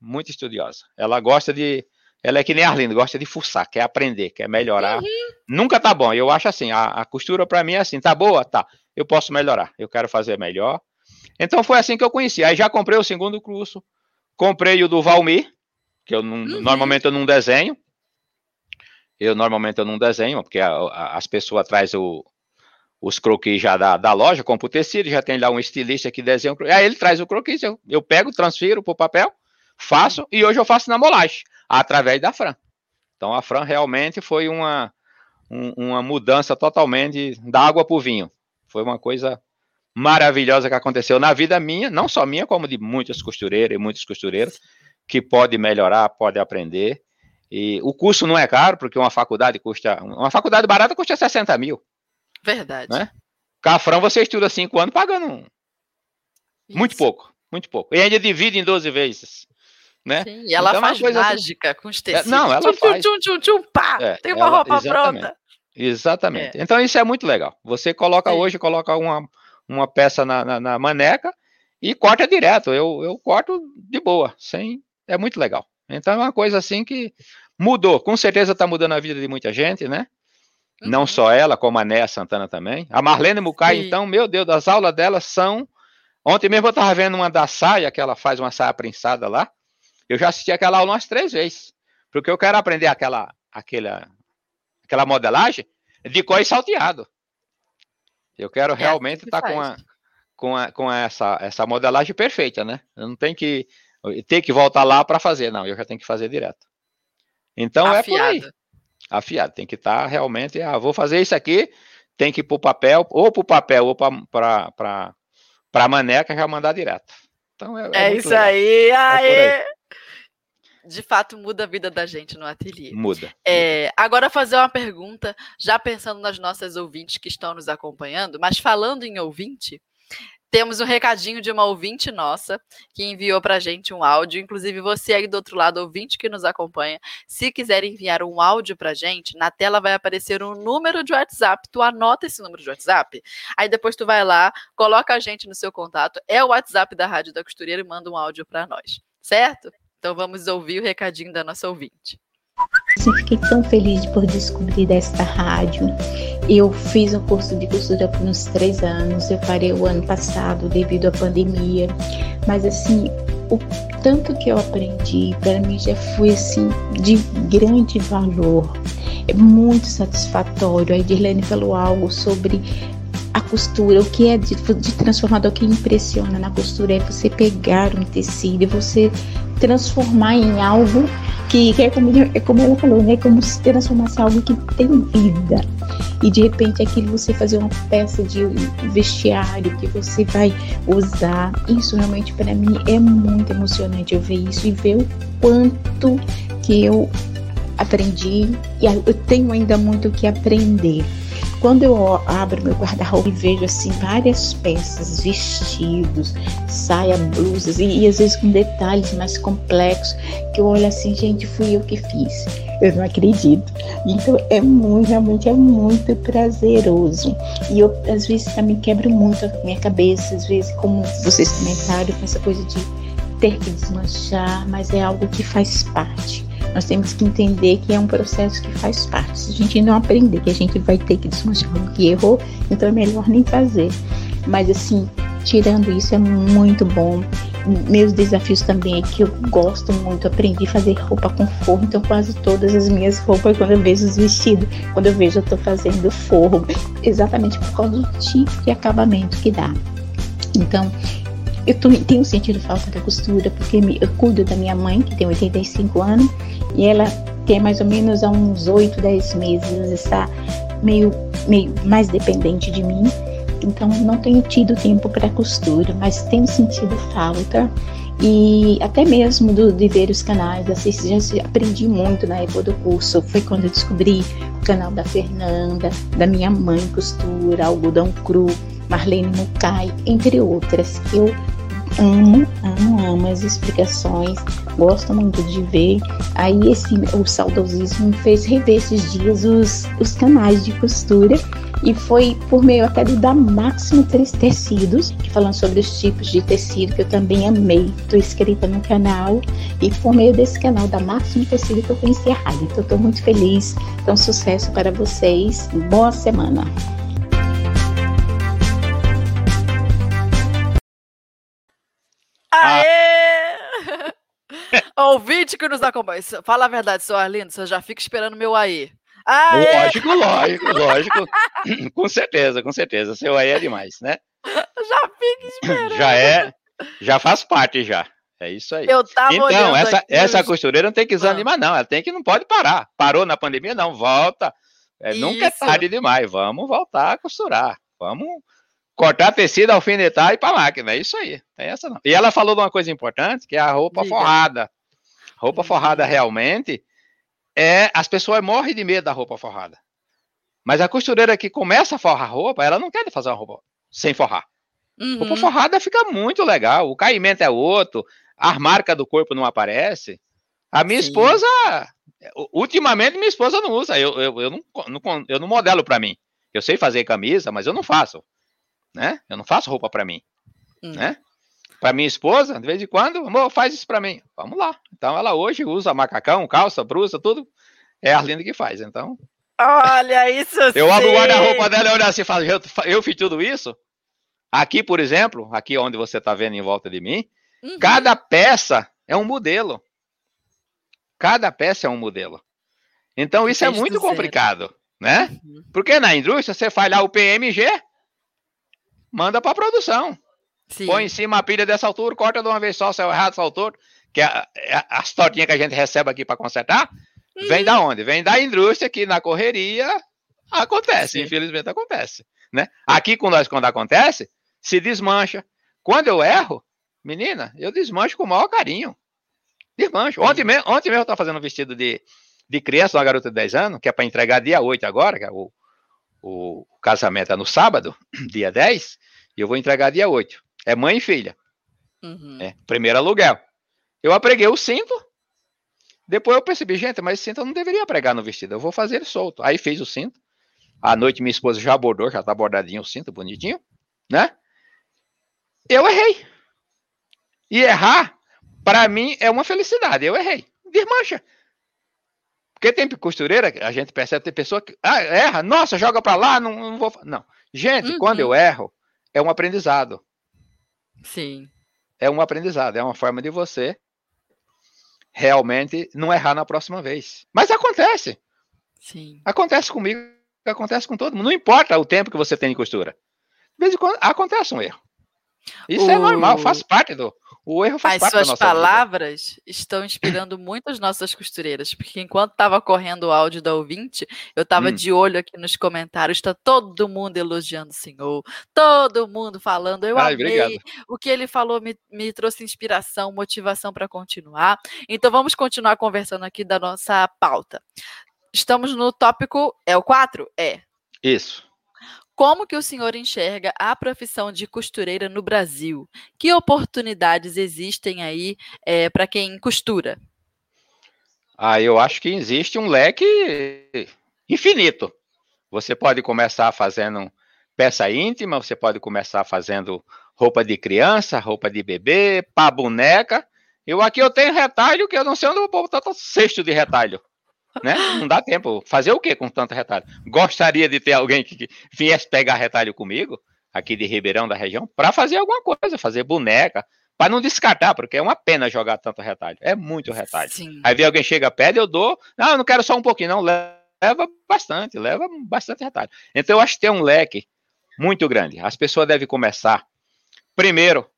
muito estudiosa. Ela gosta de ela é que nem a Arlindo, gosta de fuçar, quer aprender, quer melhorar. Uhum. Nunca tá bom. Eu acho assim, a, a costura para mim é assim, tá boa? Tá. Eu posso melhorar, eu quero fazer melhor. Então foi assim que eu conheci. Aí já comprei o segundo curso, comprei o do Valmir, que eu não, uhum. normalmente eu não desenho. Eu normalmente eu não desenho, porque a, a, as pessoas trazem o, os croquis já da, da loja, compra o tecido, já tem lá um estilista que desenha o croquis. Aí ele traz o croquis, eu, eu pego, transfiro para o papel, faço, e hoje eu faço na molagem através da Fran. Então a Fran realmente foi uma, um, uma mudança totalmente da água para o vinho. Foi uma coisa maravilhosa que aconteceu na vida minha, não só minha, como de muitas costureiras e muitos costureiros, que pode melhorar, pode aprender. E o curso não é caro, porque uma faculdade custa. Uma faculdade barata custa 60 mil. Verdade. Né? Fran você estuda 5 anos pagando muito pouco, muito pouco. E ainda divide em 12 vezes né? Sim, e ela então, faz mágica assim... com os tecidos. É, não, ela tchum, faz. Tchum, tchum, tchum, pá, é, tem uma ela, roupa exatamente, pronta. Exatamente. É. Então isso é muito legal. Você coloca Sim. hoje, coloca uma, uma peça na, na, na, maneca e corta direto. Eu, eu corto de boa, sem. É muito legal. Então é uma coisa assim que mudou. Com certeza está mudando a vida de muita gente, né? Uhum. Não só ela, como a Néa Santana também. A Marlene Mucay, então, meu Deus, as aulas dela são. Ontem mesmo eu estava vendo uma da saia, que ela faz uma saia prensada lá. Eu já assisti aquela aula umas três vezes, porque eu quero aprender aquela, aquela, aquela modelagem de cor e salteado. Eu quero é, realmente estar tá com, a, com, a, com essa, essa modelagem perfeita, né? Eu não tenho que ter que voltar lá para fazer, não. Eu já tenho que fazer direto. Então Afiado. é por aí. Afiado. Tem que estar tá realmente. Ah, vou fazer isso aqui. Tem que ir para o papel, ou para o papel, ou para a maneca já mandar direto. Então é, é, é isso aí, aê! de fato muda a vida da gente no ateliê. Muda. É, agora fazer uma pergunta, já pensando nas nossas ouvintes que estão nos acompanhando, mas falando em ouvinte, temos um recadinho de uma ouvinte nossa que enviou para a gente um áudio. Inclusive, você aí do outro lado, ouvinte que nos acompanha, se quiser enviar um áudio para a gente, na tela vai aparecer um número de WhatsApp. Tu anota esse número de WhatsApp, aí depois tu vai lá, coloca a gente no seu contato. É o WhatsApp da Rádio da Costureira e manda um áudio para nós, certo? Então vamos ouvir o recadinho da nossa ouvinte. Eu fiquei tão feliz por descobrir esta rádio. Eu fiz um curso de costura por uns três anos. Eu parei o ano passado devido à pandemia. Mas assim, o tanto que eu aprendi para mim já foi assim de grande valor. É muito satisfatório. A Edirlene falou algo sobre a costura, o que é de, de transformador que impressiona na costura é você pegar um tecido e você transformar em algo que, que é, como, é como ela falou, né? Como se transformasse em algo que tem vida. E de repente aquilo você fazer uma peça de vestiário que você vai usar. Isso realmente para mim é muito emocionante eu ver isso e ver o quanto que eu aprendi e eu tenho ainda muito que aprender. Quando eu abro meu guarda-roupa e vejo assim várias peças, vestidos, saia, blusas e, e, às vezes com detalhes mais complexos, que eu olho assim, gente, fui eu que fiz. Eu não acredito. Então é muito, realmente é muito prazeroso. E eu às vezes também quebro muito a minha cabeça, às vezes, como vocês comentaram, com essa coisa de ter que desmanchar, mas é algo que faz parte. Nós temos que entender que é um processo que faz parte. Se a gente não aprender que a gente vai ter que desmanchar o que errou, então é melhor nem fazer. Mas assim, tirando isso, é muito bom. Meus desafios também é que eu gosto muito, aprendi a fazer roupa com forro, então quase todas as minhas roupas, quando eu vejo os vestidos, quando eu vejo eu estou fazendo forro, exatamente por causa do tipo de acabamento que dá. Então, eu tenho sentido falta da costura, porque eu cuido da minha mãe, que tem 85 anos, e ela tem mais ou menos há uns 8, 10 meses, está meio, meio mais dependente de mim. Então não tenho tido tempo para costura, mas tenho sentido falta e até mesmo do, de ver os canais, já aprendi muito na época do curso. Foi quando eu descobri o canal da Fernanda, da minha mãe costura, algodão cru, Marlene Mukai, entre outras. Eu amo, amo, amo as explicações, gosto muito de ver. Aí esse o saudosismo fez rever esses dias os, os canais de costura e foi por meio até do da Máximo Três Tecidos, falando sobre os tipos de tecido que eu também amei. Estou inscrita no canal e por meio desse canal da Máximo Tecido que eu conheci a rádio. Então estou muito feliz. Então sucesso para vocês. Boa semana. Ouvinte que nos acompanha. Fala a verdade, seu Arlindo, você já fica esperando meu aí. Aê! Lógico, lógico, lógico. com certeza, com certeza. Seu aí é demais, né? Já fica esperando. Já é, já faz parte já. É isso aí. Eu tava então, essa, essa costureira não tem que desanimar, ah. não. Ela tem que não pode parar. Parou na pandemia, não. Volta. É, nunca é tarde demais. Vamos voltar a costurar. Vamos cortar tecido, alfinetar e ir para máquina. É isso aí. Tem essa não. E ela falou de uma coisa importante, que é a roupa Diga. forrada. Roupa forrada realmente é as pessoas morrem de medo da roupa forrada. Mas a costureira que começa a forrar roupa, ela não quer fazer uma roupa sem forrar. Uhum. Roupa forrada fica muito legal. O caimento é outro, a marca do corpo não aparece. A minha Sim. esposa, ultimamente minha esposa não usa. Eu, eu, eu, não, não, eu não modelo para mim. Eu sei fazer camisa, mas eu não faço né? Eu não faço roupa para mim, hum. né? Para minha esposa, de vez em quando, amor, faz isso para mim. Vamos lá. Então ela hoje usa macacão, calça, brusa, tudo. É a Arlinda que faz. Então. Olha isso. eu abro o guarda-roupa dela e olho assim e falo, eu, eu fiz tudo isso. Aqui, por exemplo, aqui onde você está vendo em volta de mim, uhum. cada peça é um modelo. Cada peça é um modelo. Então isso é muito complicado, né? Uhum. Porque na indústria você faz lá o PMG, manda para produção. Sim. Põe em cima a pilha dessa altura, corta de uma vez só, se é errado essa altura, que é, é as tortinhas que a gente recebe aqui para consertar, uhum. vem da onde? Vem da indústria que na correria acontece, Sim. infelizmente acontece, né? Aqui com nós quando acontece, se desmancha. Quando eu erro, Menina, eu desmancho com o maior carinho. Desmancho. Ontem mesmo, ontem mesmo eu estava fazendo um vestido de, de criança, uma garota de 10 anos, que é para entregar dia 8 agora, que é o, o casamento é no sábado, dia 10, e eu vou entregar dia 8. É mãe e filha. Uhum. É, primeiro aluguel. Eu apreguei o cinto, depois eu percebi, gente, mas esse cinto eu não deveria pregar no vestido, eu vou fazer ele solto. Aí fez o cinto. À noite minha esposa já abordou, já tá bordadinho o cinto, bonitinho, né? Eu errei. E errar, para mim, é uma felicidade. Eu errei. Desmancha. Porque tem costureira, a gente percebe, tem pessoa que ah, erra, nossa, joga para lá, não, não, vou. Não. Gente, uhum. quando eu erro, é um aprendizado. Sim. É um aprendizado, é uma forma de você realmente não errar na próxima vez. Mas acontece. Sim. Acontece comigo, acontece com todo mundo. Não importa o tempo que você tem de costura. De vez em quando acontece um erro. Isso é o... é normal, faz parte do. O erro faz As parte da nossa palavras vida. estão inspirando muito as nossas costureiras, porque enquanto estava correndo o áudio da ouvinte, eu estava hum. de olho aqui nos comentários, está todo mundo elogiando o senhor, todo mundo falando, eu Ai, amei, obrigado. o que ele falou me, me trouxe inspiração, motivação para continuar. Então vamos continuar conversando aqui da nossa pauta. Estamos no tópico, é o 4? É. Isso. Como que o senhor enxerga a profissão de costureira no Brasil? Que oportunidades existem aí é, para quem costura? Ah, eu acho que existe um leque infinito. Você pode começar fazendo peça íntima, você pode começar fazendo roupa de criança, roupa de bebê, pá boneca. Eu aqui eu tenho retalho que eu não sei onde eu vou botar cesto de retalho né? Não dá tempo. Fazer o que com tanto retalho? Gostaria de ter alguém que viesse pegar retalho comigo, aqui de Ribeirão da região, para fazer alguma coisa, fazer boneca, para não descartar, porque é uma pena jogar tanto retalho. É muito retalho. Sim. Aí vem alguém chega, pede, eu dou. Não, eu não quero só um pouquinho, não. Leva bastante, leva bastante retalho. Então eu acho que tem um leque muito grande. As pessoas devem começar, primeiro,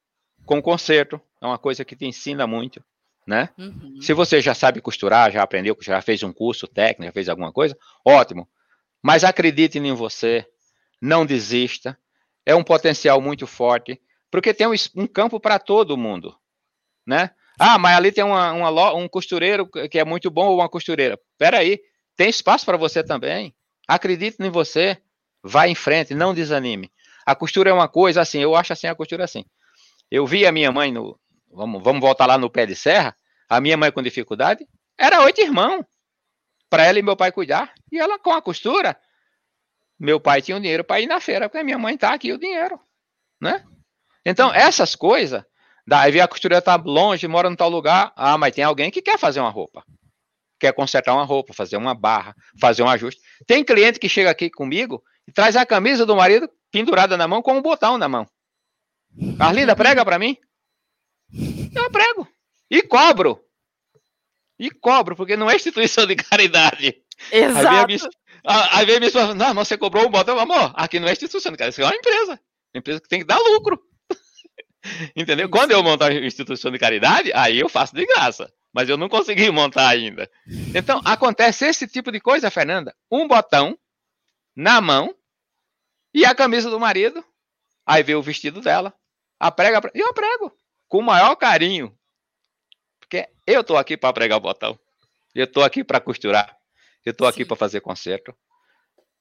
com conserto. É uma coisa que te ensina muito né? Uhum. Se você já sabe costurar, já aprendeu, já fez um curso técnico, já fez alguma coisa, ótimo. Mas acredite em você, não desista. É um potencial muito forte, porque tem um, um campo para todo mundo, né? Ah, mas ali tem uma, uma, um costureiro que é muito bom ou uma costureira. Espera aí, tem espaço para você também. Acredite em você, vá em frente, não desanime. A costura é uma coisa assim, eu acho assim a costura assim. Eu vi a minha mãe no, vamos, vamos voltar lá no pé de serra, a minha mãe com dificuldade, era oito irmãos para ela e meu pai cuidar. E ela com a costura, meu pai tinha o dinheiro para ir na feira, porque minha mãe tá aqui o dinheiro, né? Então, essas coisas, daí a costureira tá longe, mora em tal lugar, ah, mas tem alguém que quer fazer uma roupa. Quer consertar uma roupa, fazer uma barra, fazer um ajuste. Tem cliente que chega aqui comigo e traz a camisa do marido pendurada na mão com um botão na mão. Carlinda, prega para mim. Eu prego. E cobro. E cobro, porque não é instituição de caridade. Exato. Aí vem a minha esposa, não, você cobrou um botão, amor, aqui não é instituição de caridade, isso é uma empresa. Uma empresa que tem que dar lucro. Entendeu? Quando eu montar a instituição de caridade, aí eu faço de graça. Mas eu não consegui montar ainda. Então, acontece esse tipo de coisa, Fernanda. Um botão na mão e a camisa do marido. Aí vê o vestido dela. A prega, e eu prego com o maior carinho. Eu estou aqui para pregar o botão. Eu estou aqui para costurar. Eu estou aqui para fazer conserto.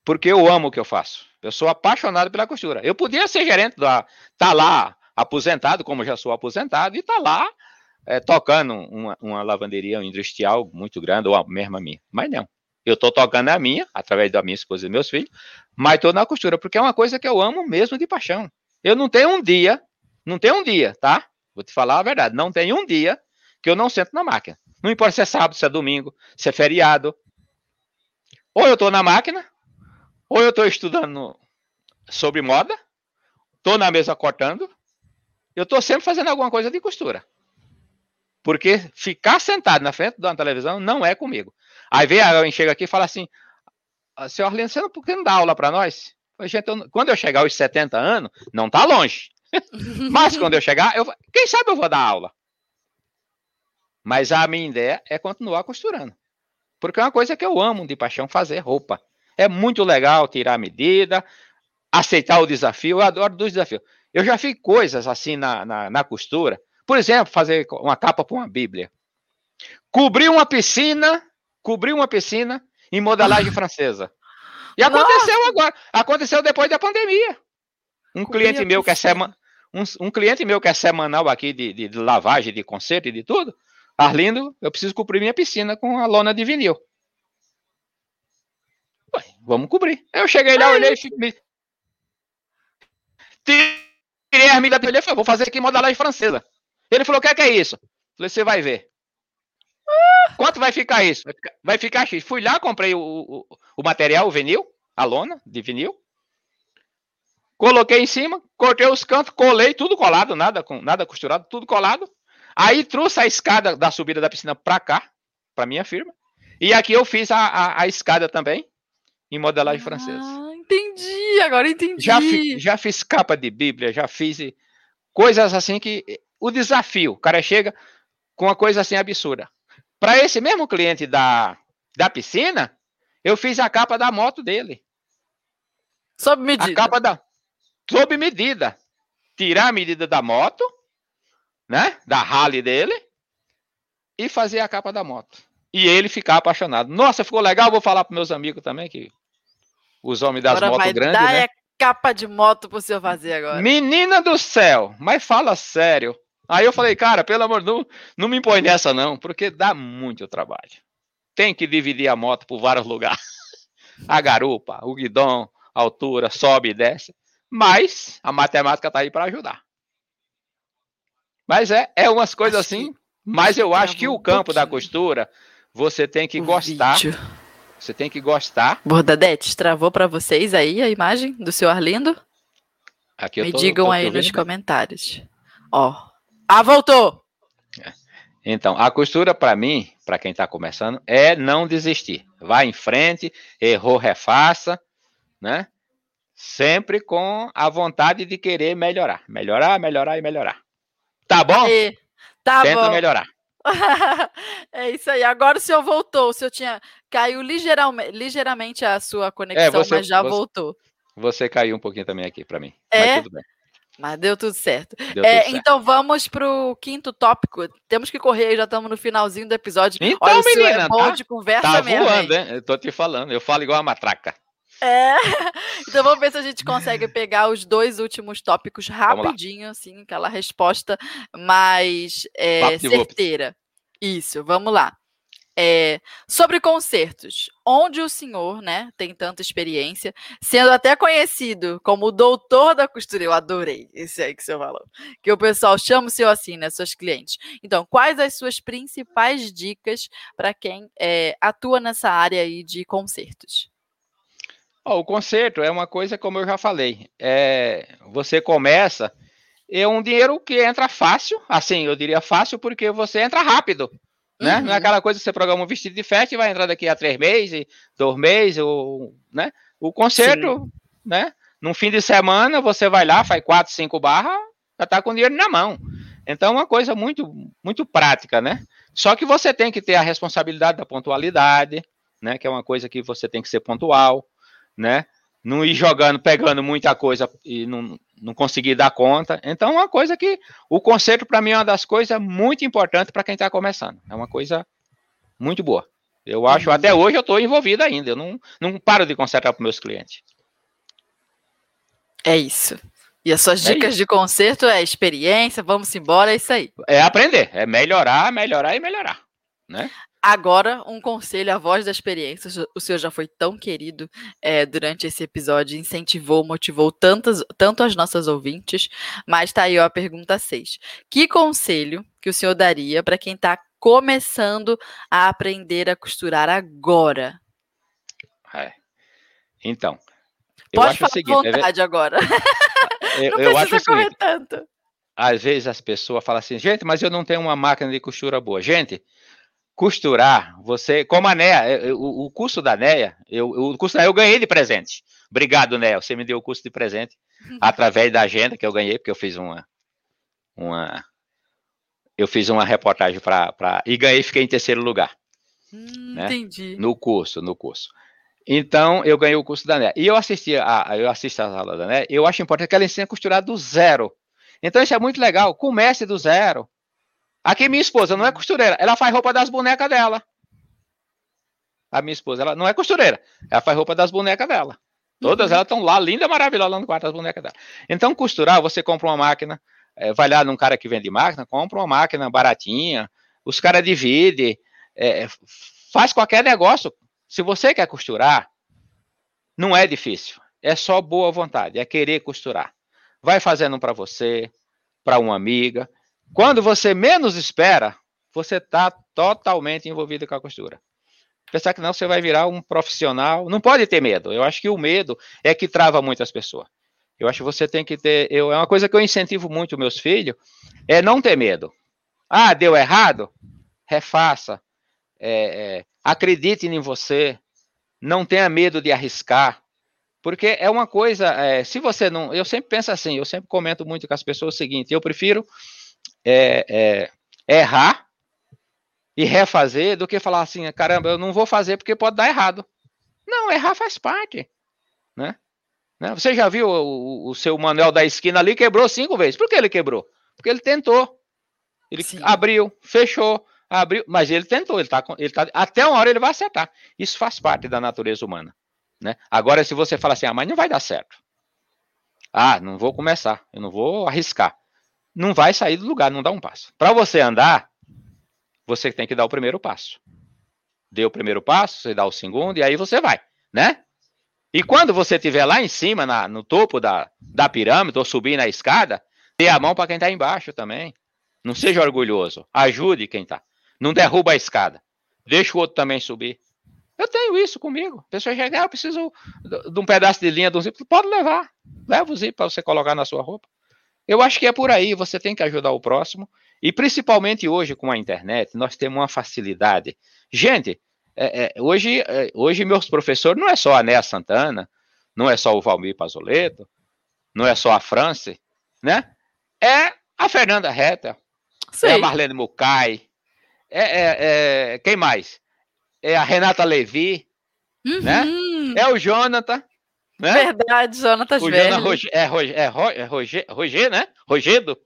Porque eu amo o que eu faço. Eu sou apaixonado pela costura. Eu podia ser gerente da. tá lá aposentado, como já sou aposentado, e tá lá é, tocando uma, uma lavanderia industrial muito grande, ou a mesma minha. Mas não. Eu estou tocando a minha, através da minha esposa e meus filhos, mas estou na costura, porque é uma coisa que eu amo mesmo de paixão. Eu não tenho um dia, não tenho um dia, tá? Vou te falar a verdade. Não tem um dia que eu não sento na máquina. Não importa se é sábado, se é domingo, se é feriado. Ou eu estou na máquina, ou eu estou estudando sobre moda, estou na mesa cortando, eu estou sempre fazendo alguma coisa de costura. Porque ficar sentado na frente de uma televisão não é comigo. Aí vem alguém chega aqui e fala assim: ah, Senhor Arlindo, você não, por que não dá aula para nós? Quando eu chegar aos 70 anos, não está longe. Mas quando eu chegar, eu, quem sabe eu vou dar aula. Mas a minha ideia é continuar costurando. Porque é uma coisa que eu amo de paixão fazer roupa. É muito legal tirar a medida, aceitar o desafio. Eu adoro dos desafios. Eu já fiz coisas assim na, na, na costura. Por exemplo, fazer uma capa para uma Bíblia. Cobrir uma piscina, cobrir uma piscina em modelagem francesa. E aconteceu Nossa. agora, aconteceu depois da pandemia. Um cliente meu que é semana, um, um, cliente meu que é semanal aqui de, de, de lavagem, de conserto e de tudo, Arlindo, eu preciso cobrir minha piscina com a lona de vinil. Ué, vamos cobrir. Eu cheguei lá, olhei e me... tirei a mídia dele e falei, vou fazer aqui modelagem francesa. Ele falou, o que é, que é isso? Falei, você vai ver. Quanto vai ficar isso? Vai ficar, X. Fui lá, comprei o, o, o material, o vinil, a lona de vinil. Coloquei em cima, cortei os cantos, colei, tudo colado, nada, com, nada costurado, tudo colado. Aí trouxe a escada da subida da piscina para cá, para minha firma. E aqui eu fiz a, a, a escada também, em modelagem ah, francesa. Entendi, agora entendi. Já, fi, já fiz capa de Bíblia, já fiz coisas assim que. O desafio, o cara chega com uma coisa assim absurda. Para esse mesmo cliente da, da piscina, eu fiz a capa da moto dele. Sob medida. A capa da. Sob medida. Tirar a medida da moto, né? Da Harley dele. E fazer a capa da moto. E ele ficar apaixonado. Nossa, ficou legal. Vou falar para meus amigos também que os homens das agora motos grandes. Dar né? é capa de moto pro senhor fazer agora. Menina do céu, mas fala sério. Aí eu falei, cara, pelo amor de Deus, não me impõe nessa não, porque dá muito trabalho. Tem que dividir a moto por vários lugares. A garupa, o guidão, a altura, sobe e desce. Mas a matemática tá aí para ajudar. Mas é, é umas coisas acho assim. Mas eu acho que o campo um da costura você tem que o gostar. Vídeo. Você tem que gostar. Bordadete, travou para vocês aí a imagem do seu Arlindo? Aqui Me tô, digam tô, tô aí nos comentários. Ó, ah, voltou! Então, a costura, para mim, para quem está começando, é não desistir. Vá em frente, errou, refaça, né? Sempre com a vontade de querer melhorar. Melhorar, melhorar e melhorar. Tá bom? Aí, tá Tenta bom. melhorar. é isso aí. Agora o senhor voltou. O senhor tinha. Caiu ligeiramente, ligeiramente a sua conexão, é, você, mas já você, voltou. Você caiu um pouquinho também aqui para mim. É? Mas tudo bem. Mas deu tudo certo. Deu é, tudo certo. Então vamos para o quinto tópico. Temos que correr, já estamos no finalzinho do episódio. Então, Olha, menina, é bom tá, de conversa tá mesmo. voando, hein? Eu tô te falando, eu falo igual a matraca. É, então vamos ver se a gente consegue pegar os dois últimos tópicos rapidinho, assim, aquela resposta mais é, certeira. Isso, vamos lá. É, sobre concertos, onde o senhor, né, tem tanta experiência, sendo até conhecido como o doutor da costura, eu adorei esse aí que o senhor falou, que o pessoal chama o senhor assim, né, seus clientes. Então, quais as suas principais dicas para quem é, atua nessa área aí de concertos? Oh, o concerto é uma coisa, como eu já falei, é, você começa, é um dinheiro que entra fácil, assim, eu diria fácil, porque você entra rápido. Né? Uhum. Não é uhum. aquela coisa que você programa um vestido de festa e vai entrar daqui a três meses, dois meses, ou, né? O concerto, Sim. né? Num fim de semana, você vai lá, faz quatro, cinco barras, já tá com dinheiro na mão. Então, é uma coisa muito, muito prática, né? Só que você tem que ter a responsabilidade da pontualidade, né? Que é uma coisa que você tem que ser pontual, né? Não ir jogando, pegando muita coisa e não, não conseguir dar conta. Então, é uma coisa que o conceito para mim é uma das coisas muito importantes para quem está começando. É uma coisa muito boa. Eu acho, uhum. até hoje eu estou envolvido ainda. Eu não, não paro de consertar para meus clientes. É isso. E as suas é dicas de conserto é experiência, vamos embora, é isso aí. É aprender, é melhorar, melhorar e melhorar, né? Agora, um conselho, a voz da experiência. O senhor já foi tão querido é, durante esse episódio, incentivou, motivou tantas, tanto as nossas ouvintes, mas tá aí ó, a pergunta 6. Que conselho que o senhor daria para quem está começando a aprender a costurar agora? É. Então, eu Pode acho falar o seguinte, à vontade é... agora. Eu, não eu acho seguinte, tanto. Às vezes as pessoas falam assim, gente, mas eu não tenho uma máquina de costura boa. Gente, costurar, você, como a NEA, o, o curso da NEA, eu, o curso da NEA eu ganhei de presente. Obrigado, NEA, você me deu o curso de presente através da agenda que eu ganhei, porque eu fiz uma, uma eu fiz uma reportagem para e ganhei, fiquei em terceiro lugar. Hum, né? Entendi. No curso, no curso. Então, eu ganhei o curso da NEA. E eu assisti a, eu assisto as aulas da NEA, eu acho importante que ela ensine a costurar do zero. Então, isso é muito legal. Comece do zero, Aqui minha esposa não é costureira, ela faz roupa das bonecas dela. A minha esposa, ela não é costureira, ela faz roupa das bonecas dela. Todas uhum. elas estão lá, linda, maravilhosa, lá no quarto, as bonecas dela. Então, costurar, você compra uma máquina, é, vai lá num cara que vende máquina, compra uma máquina baratinha, os caras dividem, é, faz qualquer negócio. Se você quer costurar, não é difícil, é só boa vontade, é querer costurar. Vai fazendo para você, para uma amiga. Quando você menos espera, você está totalmente envolvido com a costura. Pensar que não, você vai virar um profissional. Não pode ter medo. Eu acho que o medo é que trava muitas pessoas. Eu acho que você tem que ter. Eu, é uma coisa que eu incentivo muito meus filhos, é não ter medo. Ah, deu errado? Refaça. É, é, acredite em você. Não tenha medo de arriscar. Porque é uma coisa. É, se você não. Eu sempre penso assim, eu sempre comento muito com as pessoas o seguinte: eu prefiro é, é, errar e refazer do que falar assim, caramba, eu não vou fazer porque pode dar errado. Não, errar faz parte, né? né? Você já viu o, o, seu Manuel da esquina ali quebrou cinco vezes. Por que ele quebrou? Porque ele tentou. Ele Sim. abriu, fechou, abriu, mas ele tentou, ele tá, ele tá, até uma hora ele vai acertar. Isso faz parte da natureza humana, né? Agora, se você fala assim, ah, mas não vai dar certo. Ah, não vou começar, eu não vou arriscar. Não vai sair do lugar, não dá um passo. Para você andar, você tem que dar o primeiro passo. Deu o primeiro passo, você dá o segundo, e aí você vai, né? E quando você estiver lá em cima, na, no topo da, da pirâmide, ou subir na escada, dê a mão para quem está embaixo também. Não seja orgulhoso. Ajude quem está. Não derruba a escada. Deixa o outro também subir. Eu tenho isso comigo. A pessoa chega, ah, eu preciso de um pedaço de linha, de um zíper. Pode levar. Leva o zíper para você colocar na sua roupa. Eu acho que é por aí. Você tem que ajudar o próximo. E principalmente hoje com a internet, nós temos uma facilidade. Gente, é, é, hoje, é, hoje meus professores não é só a Néa Santana, não é só o Valmir Pazoleto, não é só a France, né? É a Fernanda Reta, é a Marlene Mucay, é, é, é, quem mais? É a Renata Levi, uhum. né? É o Jonathan, né? Verdade, Jonathan o Jonathan Roger, é, Roger, é, Roger, Roger, né? Rogedo,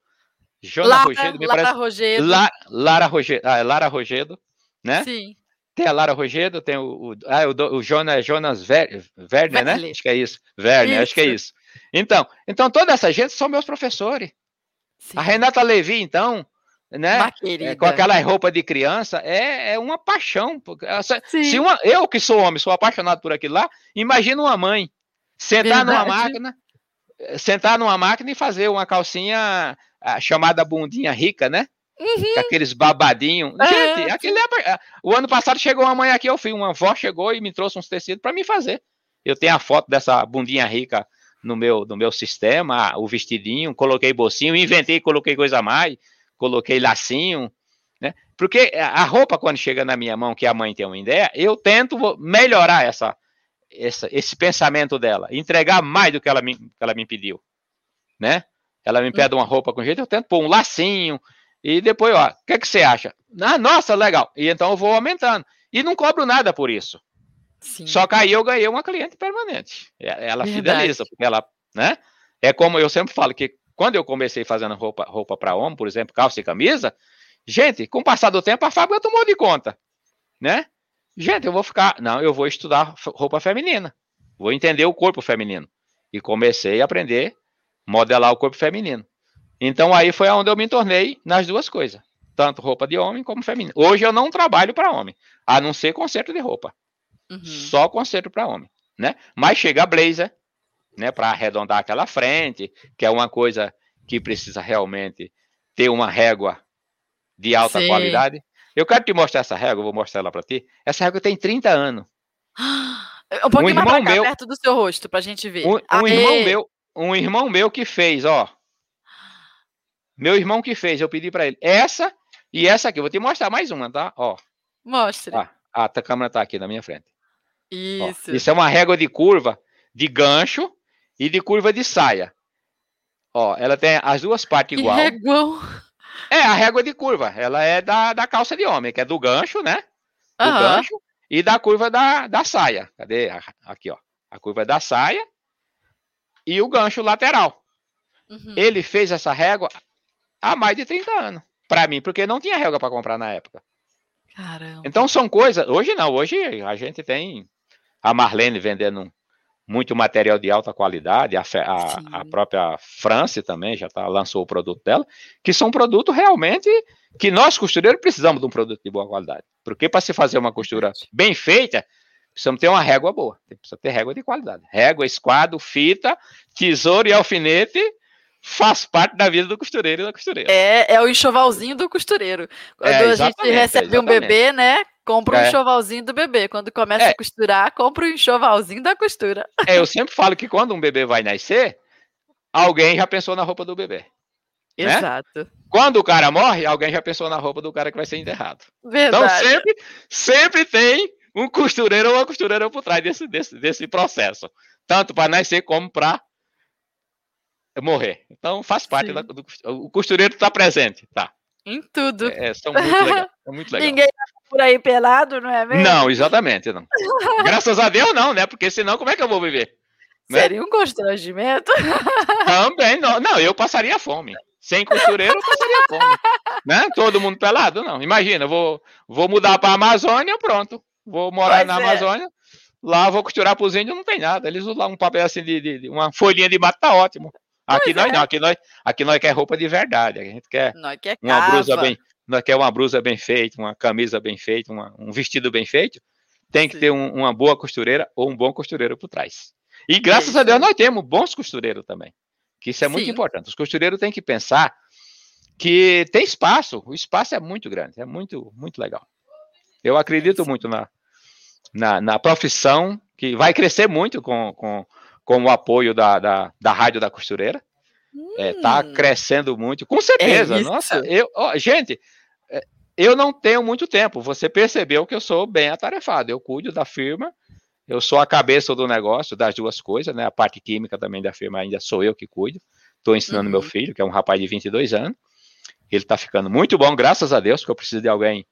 Jona Lara, Rogedo, me Lara parece. Rogedo. La, Lara Rogedo. Ah, é Lara Rogedo, né? Sim. Tem a Lara Rogedo, tem o, o, ah, o, o Jonas, Jonas Ver, Werner, né? Acho que é isso. Werner, isso. acho que é isso. Então, então toda essa gente são meus professores. Sim. A Renata Levi, então, né? É, com aquela roupa de criança, é, é uma paixão. Se, se uma, eu que sou homem, sou apaixonado por aquilo lá, imagina uma mãe sentar Verdade. numa máquina, sentar numa máquina e fazer uma calcinha a chamada bundinha rica, né? Uhum. Aqueles babadinhos. É. Gente, aquele é... o ano passado chegou uma mãe aqui, eu fui, uma avó chegou e me trouxe uns tecidos para me fazer. Eu tenho a foto dessa bundinha rica no meu, no meu sistema, o vestidinho, coloquei bolsinho, inventei, coloquei coisa a mais, coloquei lacinho, né? Porque a roupa, quando chega na minha mão, que a mãe tem uma ideia, eu tento melhorar essa, essa, esse pensamento dela, entregar mais do que ela me, que ela me pediu, né? Ela me pede uma roupa com jeito, eu tento pôr um lacinho. E depois, ó, o que, é que você acha? Ah, nossa, legal. E então eu vou aumentando. E não cobro nada por isso. Sim. Só que aí eu ganhei uma cliente permanente. Ela fideliza, porque ela, né? É como eu sempre falo que quando eu comecei fazendo roupa, roupa para homem, por exemplo, calça e camisa, gente, com o passar do tempo a fábrica tomou de conta, né? Gente, eu vou ficar, não, eu vou estudar roupa feminina. Vou entender o corpo feminino. E comecei a aprender modelar o corpo feminino. Então aí foi onde eu me tornei nas duas coisas, tanto roupa de homem como feminino. Hoje eu não trabalho para homem, a não ser conserto de roupa. Uhum. Só conserto para homem, né? Mas chega a blazer, né, para arredondar aquela frente, que é uma coisa que precisa realmente ter uma régua de alta Sim. qualidade. Eu quero te mostrar essa régua, vou mostrar ela para ti. Essa régua tem 30 anos. Um pouquinho um mais cá, meu, perto do seu rosto, pra gente ver. Um, um irmão meu, um irmão meu que fez, ó. Meu irmão que fez, eu pedi para ele. Essa e essa aqui. Eu vou te mostrar mais uma, tá? Ó. Mostre. Ah, a câmera tá aqui na minha frente. Isso. Ó, isso é uma régua de curva de gancho e de curva de saia. Ó, ela tem as duas partes igual. Régua. É, a régua de curva. Ela é da, da calça de homem, que é do gancho, né? Do uhum. gancho e da curva da, da saia. Cadê? Aqui, ó. A curva da saia e o gancho lateral. Uhum. Ele fez essa régua há mais de 30 anos. para mim, porque não tinha relva para comprar na época. Caramba. Então são coisas. Hoje não, hoje a gente tem a Marlene vendendo muito material de alta qualidade, a, a, a própria France também já tá, lançou o produto dela, que são produtos realmente que nós costureiros precisamos de um produto de boa qualidade. Porque para se fazer uma costura bem feita, precisamos ter uma régua boa, precisa ter régua de qualidade. Régua, esquadro, fita, tesouro e alfinete faz parte da vida do costureiro e da costureira. É, é o enxovalzinho do costureiro. Quando é, a gente recebe um bebê, né? Compra um é. enxovalzinho do bebê. Quando começa é. a costurar, compra um enxovalzinho da costura. É, eu sempre falo que quando um bebê vai nascer, alguém já pensou na roupa do bebê. Né? Exato. Né? Quando o cara morre, alguém já pensou na roupa do cara que vai ser enterrado. Verdade. Então sempre, sempre tem um costureiro ou uma costureira por trás desse, desse, desse processo. Tanto para nascer como para morrer. Então faz parte da, do o costureiro está presente, tá? Em tudo. É, são muito legal, é muito legal. Ninguém por aí pelado, não é mesmo? Não, exatamente, não. Graças a Deus não, né? Porque senão como é que eu vou viver? Né? Seria um constrangimento. Também, não, não, eu passaria fome. Sem costureiro, eu passaria fome. Né? Todo mundo pelado, não. Imagina, vou, vou mudar para a Amazônia, pronto. Vou morar pois na é. Amazônia, lá vou costurar para os índios, não tem nada. Eles usam um papel assim de, de, de uma folhinha de mato, tá ótimo. Aqui nós é. não, aqui nós, aqui nós quer roupa de verdade. A gente quer, quer uma cava. blusa bem, nós quer uma blusa bem feita, uma camisa bem feita, uma, um vestido bem feito. Tem que Sim. ter um, uma boa costureira ou um bom costureiro por trás. E graças a Deus nós temos bons costureiros também. Que isso é muito Sim. importante. Os costureiros têm que pensar que tem espaço. O espaço é muito grande, é muito, muito legal. Eu acredito muito na, na, na profissão que vai crescer muito com, com com o apoio da, da, da Rádio da Costureira. Hum. É, tá crescendo muito, com certeza. É Nossa, eu, ó, gente, é, eu não tenho muito tempo. Você percebeu que eu sou bem atarefado. Eu cuido da firma, eu sou a cabeça do negócio, das duas coisas, né? A parte química também da firma ainda sou eu que cuido. Estou ensinando uhum. meu filho, que é um rapaz de 22 anos. Ele está ficando muito bom, graças a Deus, porque eu preciso de alguém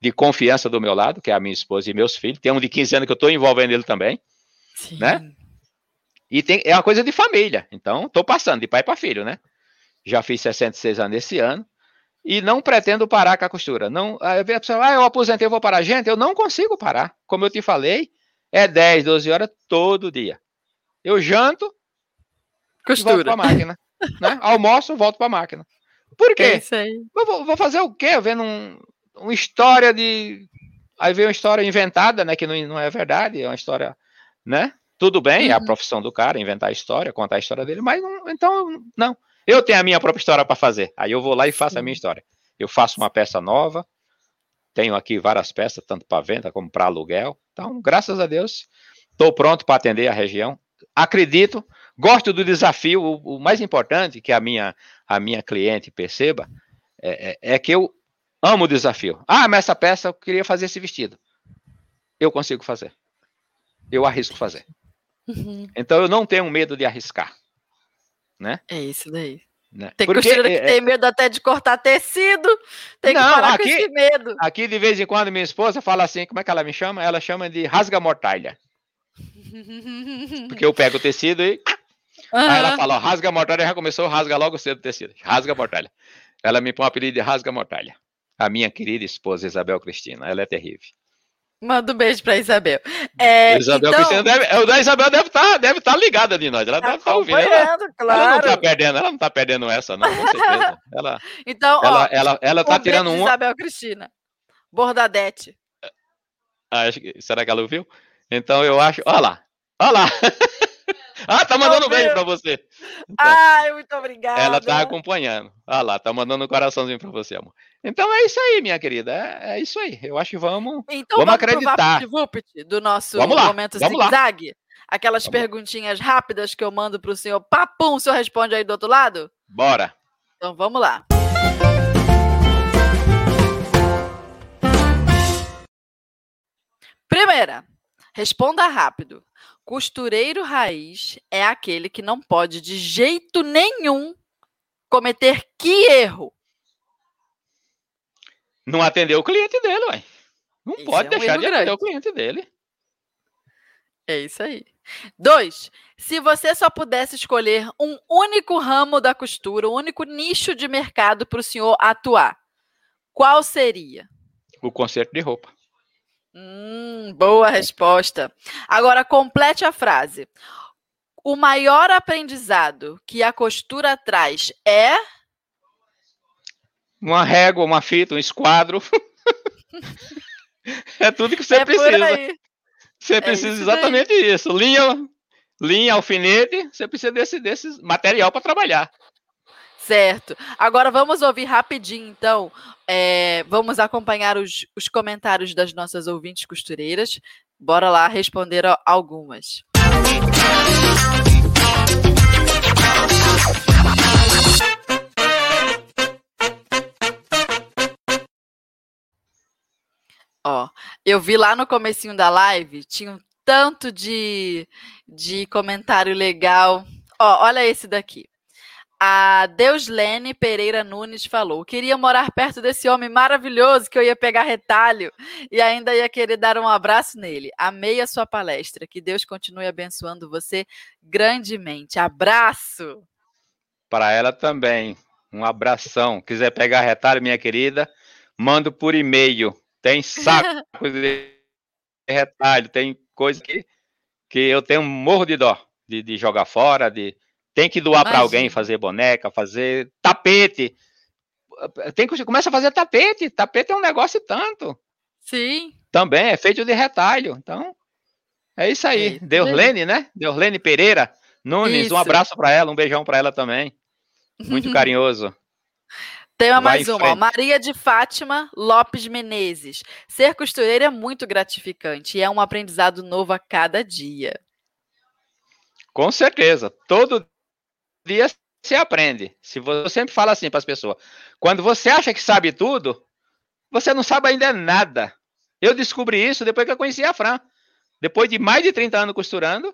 de confiança do meu lado, que é a minha esposa e meus filhos. Tem um de 15 anos que eu estou envolvendo ele também. Sim. Né? E tem, é uma coisa de família. Então, estou passando de pai para filho, né? Já fiz 66 anos esse ano. E não pretendo parar com a costura. Não, a pessoa, ah, eu aposentei, eu vou parar. Gente, eu não consigo parar. Como eu te falei, é 10, 12 horas todo dia. Eu janto, costura. volto para a máquina. né? Almoço, volto para a máquina. Por quê? É. Vou, vou, fazer o quê? Vendo um, uma história de. Aí vem uma história inventada, né? Que não, não é verdade, é uma história, né? Tudo bem, uhum. é a uhum. profissão do cara, inventar a história, contar a história dele, mas não, então, não. Eu tenho a minha própria história para fazer. Aí eu vou lá e faço Sim. a minha história. Eu faço uma peça nova, tenho aqui várias peças, tanto para venda como para aluguel. Então, graças a Deus, estou pronto para atender a região. Acredito, gosto do desafio. O, o, mais importante que a minha, a minha cliente perceba é, é, é que eu amo o desafio. Ah, mas essa peça eu queria fazer esse vestido. Eu consigo fazer. Eu arrisco fazer. Uhum. Então eu não tenho medo de arriscar. Né? É isso daí. Né? Tem Porque, costureira que é, tem medo até de cortar tecido. Tem não, que parar aqui, com esse medo. Aqui, de vez em quando, minha esposa fala assim: como é que ela me chama? Ela chama de rasga-mortalha. Porque eu pego o tecido e. Uhum. Aí ela fala: ó, rasga-mortalha já começou, rasga logo cedo o tecido. Rasga-mortalha. Ela me põe o apelido de rasga-mortalha. A minha querida esposa Isabel Cristina. Ela é terrível. Manda um beijo pra Isabel. É, Isabel então... deve, a Isabel deve estar tá, deve tá ligada de nós. Ela deve estar tá ouvindo. Ela, claro. ela não está perdendo, ela não tá perdendo essa, não, com certeza. Ela, então, ela, ó, ela, ela tá tirando um. Isabel Cristina. Bordadete. Ah, será que ela ouviu? Então eu acho. Olha lá. Olha lá. Ah, tá mandando um beijo pra você. Então, Ai, muito obrigada. Ela tá acompanhando. Ah lá, tá mandando um coraçãozinho pra você, amor. Então é isso aí, minha querida. É, é isso aí. Eu acho que vamos, então, vamos, vamos acreditar. do nosso vamos lá, momento zigue-zague? Aquelas vamos perguntinhas rápidas que eu mando pro senhor. Papum, o senhor responde aí do outro lado? Bora. Então vamos lá. Primeira, responda rápido. Costureiro raiz é aquele que não pode de jeito nenhum cometer que erro? Não atender o cliente dele, ué. Não isso pode é um deixar de atender o cliente dele. É isso aí. Dois, se você só pudesse escolher um único ramo da costura, um único nicho de mercado para o senhor atuar, qual seria? O conserto de roupa. Hum, boa resposta. Agora complete a frase. O maior aprendizado que a costura traz é uma régua, uma fita, um esquadro. é tudo que você é precisa. Você é precisa exatamente daí. isso. Linha, linha, alfinete, você precisa desse, desse material para trabalhar. Certo. Agora vamos ouvir rapidinho, então. É, vamos acompanhar os, os comentários das nossas ouvintes costureiras. Bora lá responder algumas. Ó, eu vi lá no comecinho da live, tinha um tanto de, de comentário legal. Ó, olha esse daqui. A Deuslene Pereira Nunes falou: queria morar perto desse homem maravilhoso que eu ia pegar retalho e ainda ia querer dar um abraço nele. Amei a sua palestra. Que Deus continue abençoando você grandemente. Abraço! Para ela também. Um abração. Quiser pegar retalho, minha querida, mando por e-mail tem saco de retalho, tem coisa que, que eu tenho um morro de dó de, de jogar fora, de tem que doar para alguém, fazer boneca, fazer tapete. Tem que começa a fazer tapete. Tapete é um negócio tanto. Sim. Também é feito de retalho. Então, é isso aí. É, Deurlene, né? Deurlene Pereira Nunes, isso. um abraço para ela, um beijão para ela também. Muito carinhoso. Tem uma mais uma. Maria de Fátima Lopes Menezes. Ser costureira é muito gratificante e é um aprendizado novo a cada dia. Com certeza. Todo dia se aprende. Se você sempre fala assim para as pessoas, quando você acha que sabe tudo, você não sabe ainda nada. Eu descobri isso depois que eu conheci a Fran. Depois de mais de 30 anos costurando,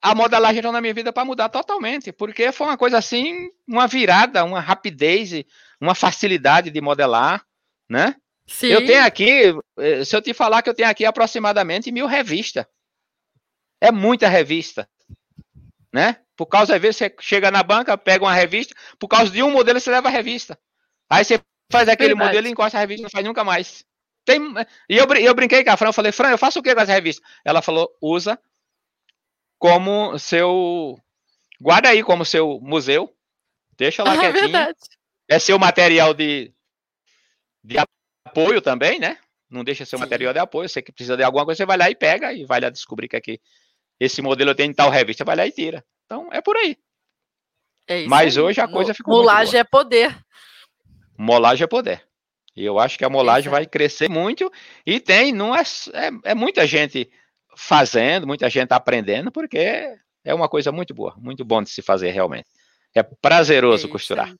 a modelagem entrou na minha vida para mudar totalmente, porque foi uma coisa assim, uma virada, uma rapidez, uma facilidade de modelar, né? Sim. Eu tenho aqui, eh, se eu te falar que eu tenho aqui aproximadamente mil revistas. É muita revista, né? Por causa, às vezes, você chega na banca, pega uma revista, por causa de um modelo, você leva a revista. Aí você faz aquele Verdade. modelo e encosta a revista, não faz nunca mais. Tem, e eu, eu brinquei com a Fran, eu falei, Fran, eu faço o que com essa revista? Ela falou, usa como seu. Guarda aí como seu museu. Deixa lá ah, quietinho. Verdade. É seu material de, de apoio também, né? Não deixa seu Sim. material de apoio. Você que precisa de alguma coisa, você vai lá e pega e vai lá descobrir que aqui esse modelo tem tal revista, vai lá e tira. Então é por aí. É Mas aí. hoje a coisa ficou. Molagem é poder. Molagem é poder. E eu acho que a molagem vai crescer muito. E tem, não é, é, é muita gente fazendo, muita gente aprendendo, porque é uma coisa muito boa, muito bom de se fazer realmente. É prazeroso é costurar.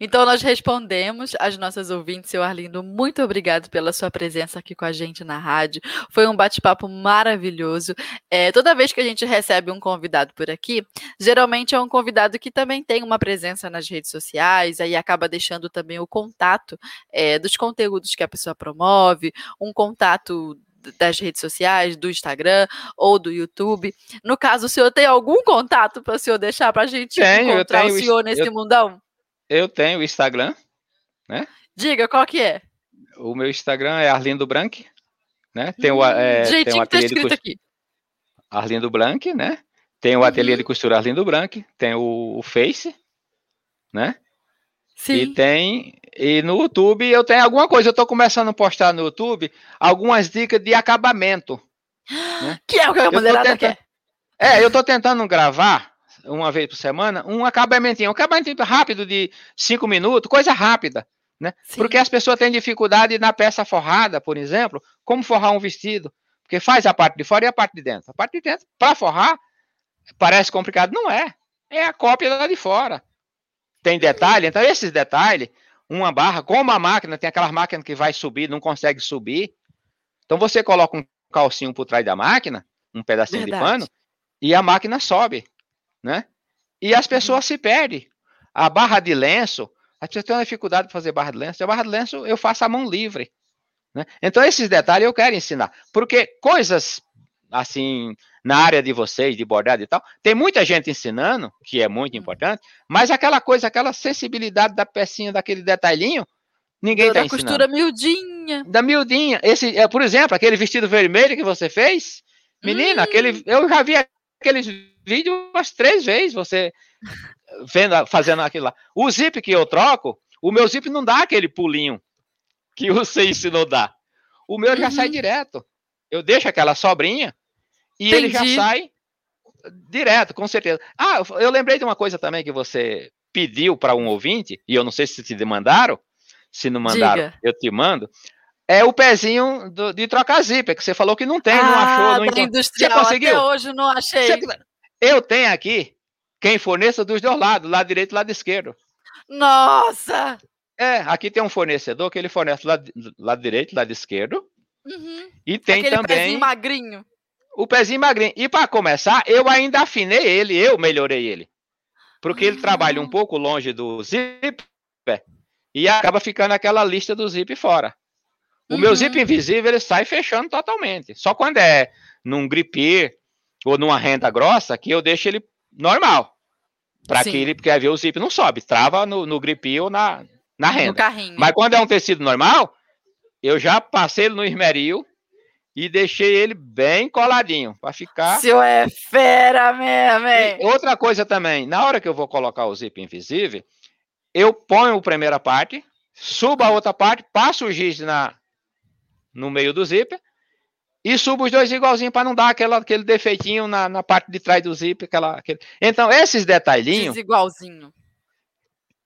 Então, nós respondemos às nossas ouvintes, seu Arlindo. Muito obrigado pela sua presença aqui com a gente na rádio. Foi um bate-papo maravilhoso. É, toda vez que a gente recebe um convidado por aqui, geralmente é um convidado que também tem uma presença nas redes sociais, aí acaba deixando também o contato é, dos conteúdos que a pessoa promove, um contato das redes sociais, do Instagram ou do YouTube. No caso, o senhor tem algum contato para o senhor deixar para a gente tenho, encontrar o senhor nesse eu, mundão? Eu tenho o Instagram, né? Diga, qual que é? O meu Instagram é Arlindo Branque, né? Tem o, hum, é, tem um ateliê tá de aqui. Arlindo Branque, né? Tem o uhum. ateliê de costura Arlindo Branque, tem o, o Face, né? Sim. E tem. E no YouTube eu tenho alguma coisa. Eu estou começando a postar no YouTube algumas dicas de acabamento. Né? Que é o que a mulherada tenta... quer. É, eu estou tentando gravar uma vez por semana um acabamentinho. Um acabamento rápido de cinco minutos, coisa rápida. Né? Porque as pessoas têm dificuldade na peça forrada, por exemplo, como forrar um vestido. Porque faz a parte de fora e a parte de dentro. A parte de dentro, para forrar, parece complicado. Não é. É a cópia da de fora tem detalhe, então esses detalhes, uma barra, como a máquina, tem aquelas máquinas que vai subir, não consegue subir. Então você coloca um calcinho por trás da máquina, um pedacinho Verdade. de pano, e a máquina sobe, né? E as pessoas uhum. se perdem. A barra de lenço, a pessoa tem uma dificuldade de fazer barra de lenço. A barra de lenço eu faço a mão livre. Né? Então, esses detalhes eu quero ensinar. Porque coisas assim, na área de vocês, de bordado e tal, tem muita gente ensinando, que é muito importante, mas aquela coisa, aquela sensibilidade da pecinha, daquele detalhinho, Ninguém está ensinando. Da costura miudinha. Da miudinha. Esse, é, por exemplo, aquele vestido vermelho que você fez, menina, hum. aquele, eu já vi aqueles vídeos umas três vezes, você vendo, fazendo aquilo lá. O zip que eu troco, o meu zip não dá aquele pulinho que você ensinou dar. O meu uhum. já sai uhum. direto. Eu deixo aquela sobrinha e Entendi. ele já sai direto, com certeza. Ah, eu lembrei de uma coisa também que você pediu para um ouvinte, e eu não sei se te mandaram, se não mandaram, Diga. eu te mando. É o pezinho do, de trocar zíper, que você falou que não tem, ah, não achou, não encontrou. Você conseguiu? Até hoje não achei. Você... Eu tenho aqui quem forneça dos dois lados, lado direito e lado esquerdo. Nossa! É, aqui tem um fornecedor que ele fornece lado, lado direito, lado esquerdo. Uhum. E tem Aquele também. Pezinho magrinho. O pezinho magrinho. E para começar, eu ainda afinei ele, eu melhorei ele. Porque ele trabalha um pouco longe do zip e acaba ficando aquela lista do zip fora. O uhum. meu zip invisível ele sai fechando totalmente. Só quando é num gripir ou numa renda grossa que eu deixo ele normal. Para que ele, porque aí o zip não sobe, trava no, no gripir ou na, na renda. Mas quando é um tecido normal, eu já passei ele no esmeril e deixei ele bem coladinho para ficar. Senhor é fera mesmo, hein? E outra coisa também, na hora que eu vou colocar o zip invisível, eu ponho a primeira parte, subo a outra parte, passo o giz na, no meio do zíper e subo os dois igualzinho para não dar aquela, aquele defeitinho na, na parte de trás do zíper. Aquela, aquele... Então, esses detalhinhos. Igualzinho.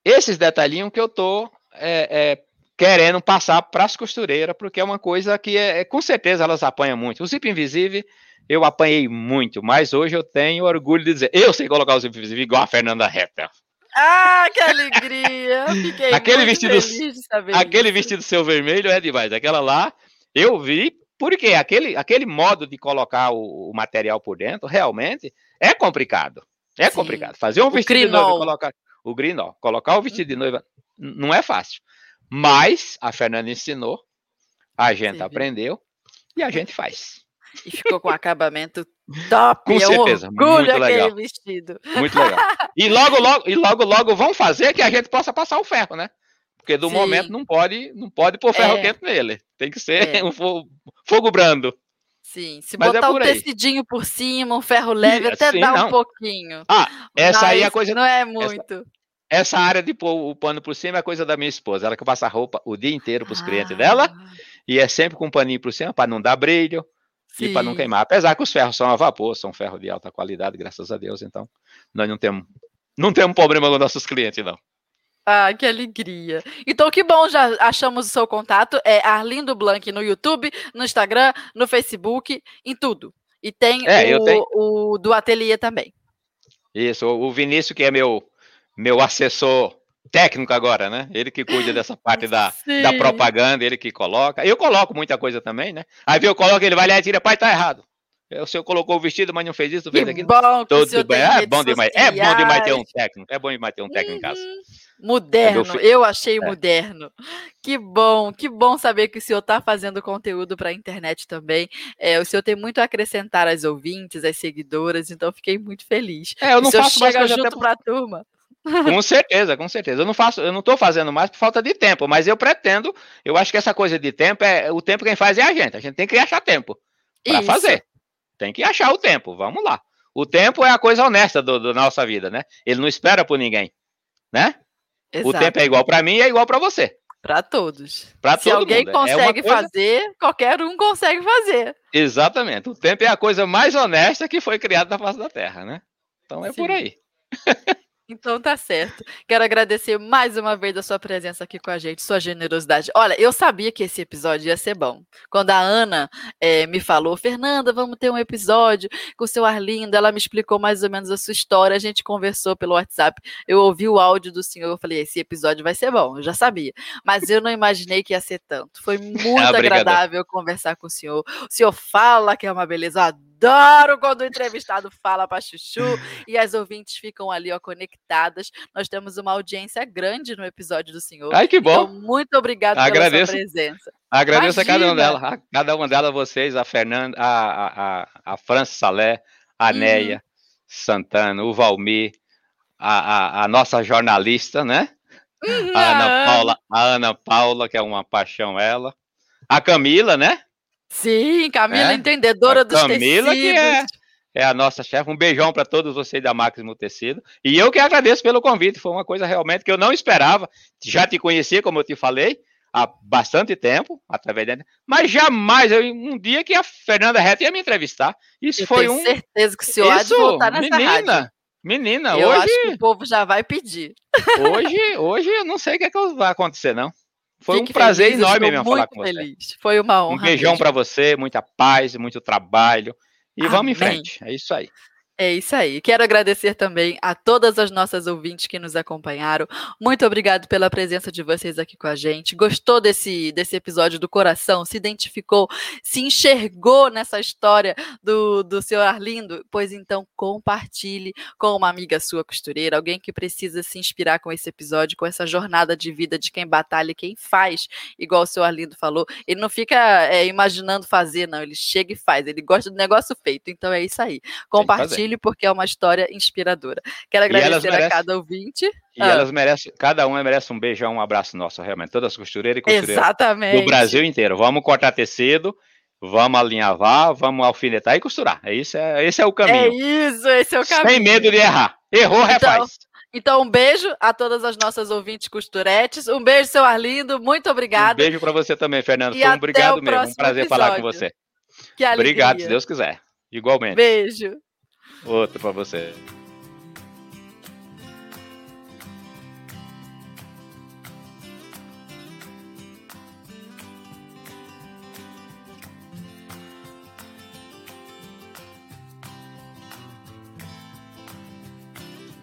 Esses detalhinhos que eu tô é, é, querendo passar para as costureiras, porque é uma coisa que é, é, com certeza elas apanham muito. O zip invisível eu apanhei muito, mas hoje eu tenho orgulho de dizer, eu sei colocar o zip invisível igual a Fernanda Heppel. Ah, que alegria! Fiquei aquele vestido, aquele vestido seu vermelho é demais. Aquela lá, eu vi, porque aquele, aquele modo de colocar o, o material por dentro realmente é complicado. É Sim. complicado. Fazer um vestido de noiva, colocar o grinó, colocar o vestido de noiva não é fácil. Mas a Fernanda ensinou, a gente Sim. aprendeu e a gente faz. E ficou com acabamento top. Com é certeza, muito legal. vestido. Muito legal. E logo, logo, e logo, logo vão fazer que a gente possa passar o ferro, né? Porque do Sim. momento não pode, não pode pôr ferro é. quente nele. Tem que ser é. um fogo, fogo, brando. Sim, se Mas é botar é um tecidinho por cima, um ferro leve, até dá não. um pouquinho. Ah, essa Mas aí é a coisa. Não é muito. Essa, essa área de pôr o pano por cima é coisa da minha esposa. Ela que passa a roupa o dia inteiro para os ah. clientes dela. E é sempre com um paninho por cima para não dar brilho Sim. e para não queimar. Apesar que os ferros são a vapor, são ferro de alta qualidade, graças a Deus. Então, nós não temos, não temos problema com nossos clientes, não. Ah, que alegria. Então, que bom, já achamos o seu contato. É Arlindo Blanc no YouTube, no Instagram, no Facebook, em tudo. E tem é, o, o, do ateliê também. Isso, o Vinícius, que é meu, meu assessor técnico agora, né? Ele que cuida dessa parte da, da propaganda, ele que coloca. Eu coloco muita coisa também, né? Aí eu coloco, ele vai lá e tira, pai, tá errado. O senhor colocou o vestido, mas não fez isso, fez aquilo. Bom, Tudo bem. É bom demais. É bom demais ter um técnico. É bom demais ter um técnico uhum. em casa. Moderno, eu achei é. moderno. Que bom, que bom saber que o senhor está fazendo conteúdo para a internet também. É, o senhor tem muito a acrescentar às ouvintes, às seguidoras, então fiquei muito feliz. É, eu não faço mais chega junto para a turma. Com certeza, com certeza. Eu não faço, eu não estou fazendo mais por falta de tempo, mas eu pretendo. Eu acho que essa coisa de tempo é o tempo quem faz é a gente. A gente tem que achar tempo para fazer. Tem que achar o tempo. Vamos lá. O tempo é a coisa honesta do, do nossa vida, né? Ele não espera por ninguém, né? Exato. O tempo é igual para mim e é igual para você. Para todos. Pra Se alguém mundo. É consegue é coisa... fazer, qualquer um consegue fazer. Exatamente. O tempo é a coisa mais honesta que foi criada na face da Terra, né? Então é Sim. por aí. Então tá certo. Quero agradecer mais uma vez a sua presença aqui com a gente, sua generosidade. Olha, eu sabia que esse episódio ia ser bom. Quando a Ana é, me falou, Fernanda, vamos ter um episódio com o seu Arlindo, ela me explicou mais ou menos a sua história, a gente conversou pelo WhatsApp, eu ouvi o áudio do senhor, eu falei, esse episódio vai ser bom, eu já sabia. Mas eu não imaginei que ia ser tanto. Foi muito agradável conversar com o senhor. O senhor fala que é uma beleza, eu adoro quando o entrevistado fala para chuchu e as ouvintes ficam ali, ó, conectadas. Nós temos uma audiência grande no episódio do senhor. Ai, que bom. Então, muito obrigada Agradeço. pela sua presença. Agradeço Imagina. a cada uma delas, a cada uma delas, vocês, a Fernanda, a, a, a França Salé, a uhum. Neia uhum. Santana, o Valmir, a, a, a nossa jornalista, né? A Ana Paula, a Ana Paula, que é uma paixão ela. A Camila, né? Sim, Camila, é? entendedora a dos Camila, tecidos. que é, é a nossa chefe. Um beijão para todos vocês da Máximo Tecido. E eu que agradeço pelo convite. Foi uma coisa realmente que eu não esperava. Já te conhecia, como eu te falei, há bastante tempo, através da... Mas jamais, eu, um dia que a Fernanda Reta ia me entrevistar. Isso eu foi tenho um. certeza que o senhor há de voltar nessa menina, rádio. menina, Eu hoje, acho que o povo já vai pedir. hoje, hoje eu não sei o que, é que vai acontecer, não. Foi Fique um prazer feliz, enorme mesmo falar com você. feliz. Foi uma honra. Um beijão para você, muita paz, muito trabalho. E vamos em Amém. frente. É isso aí. É isso aí. Quero agradecer também a todas as nossas ouvintes que nos acompanharam. Muito obrigado pela presença de vocês aqui com a gente. Gostou desse, desse episódio do coração? Se identificou? Se enxergou nessa história do, do seu Arlindo? Pois então compartilhe com uma amiga sua costureira, alguém que precisa se inspirar com esse episódio, com essa jornada de vida de quem batalha, e quem faz, igual o seu Arlindo falou. Ele não fica é, imaginando fazer, não. Ele chega e faz. Ele gosta do negócio feito. Então é isso aí. Compartilhe porque é uma história inspiradora. Quero agradecer a merecem- cada ouvinte. E Ah. elas merecem, cada uma merece um beijão, um abraço nosso, realmente. Todas as costureiras e costureiras Exatamente. do Brasil inteiro. Vamos cortar tecido, vamos alinhavar, vamos alfinetar e costurar. É isso, é, esse é o É caminho. isso, esse é o caminho. Sem medo de errar. Errou, Então, refaz. Então, um beijo a todas as nossas ouvintes costuretes. Um beijo, seu Arlindo. Muito Um obrigada. beijo para você também, Fernando. E Foi um até obrigado o mesmo. Um prazer falar com episódio. você. Que alegria. Obrigado, se Deus quiser. Igualmente. Beijo. Outro para você.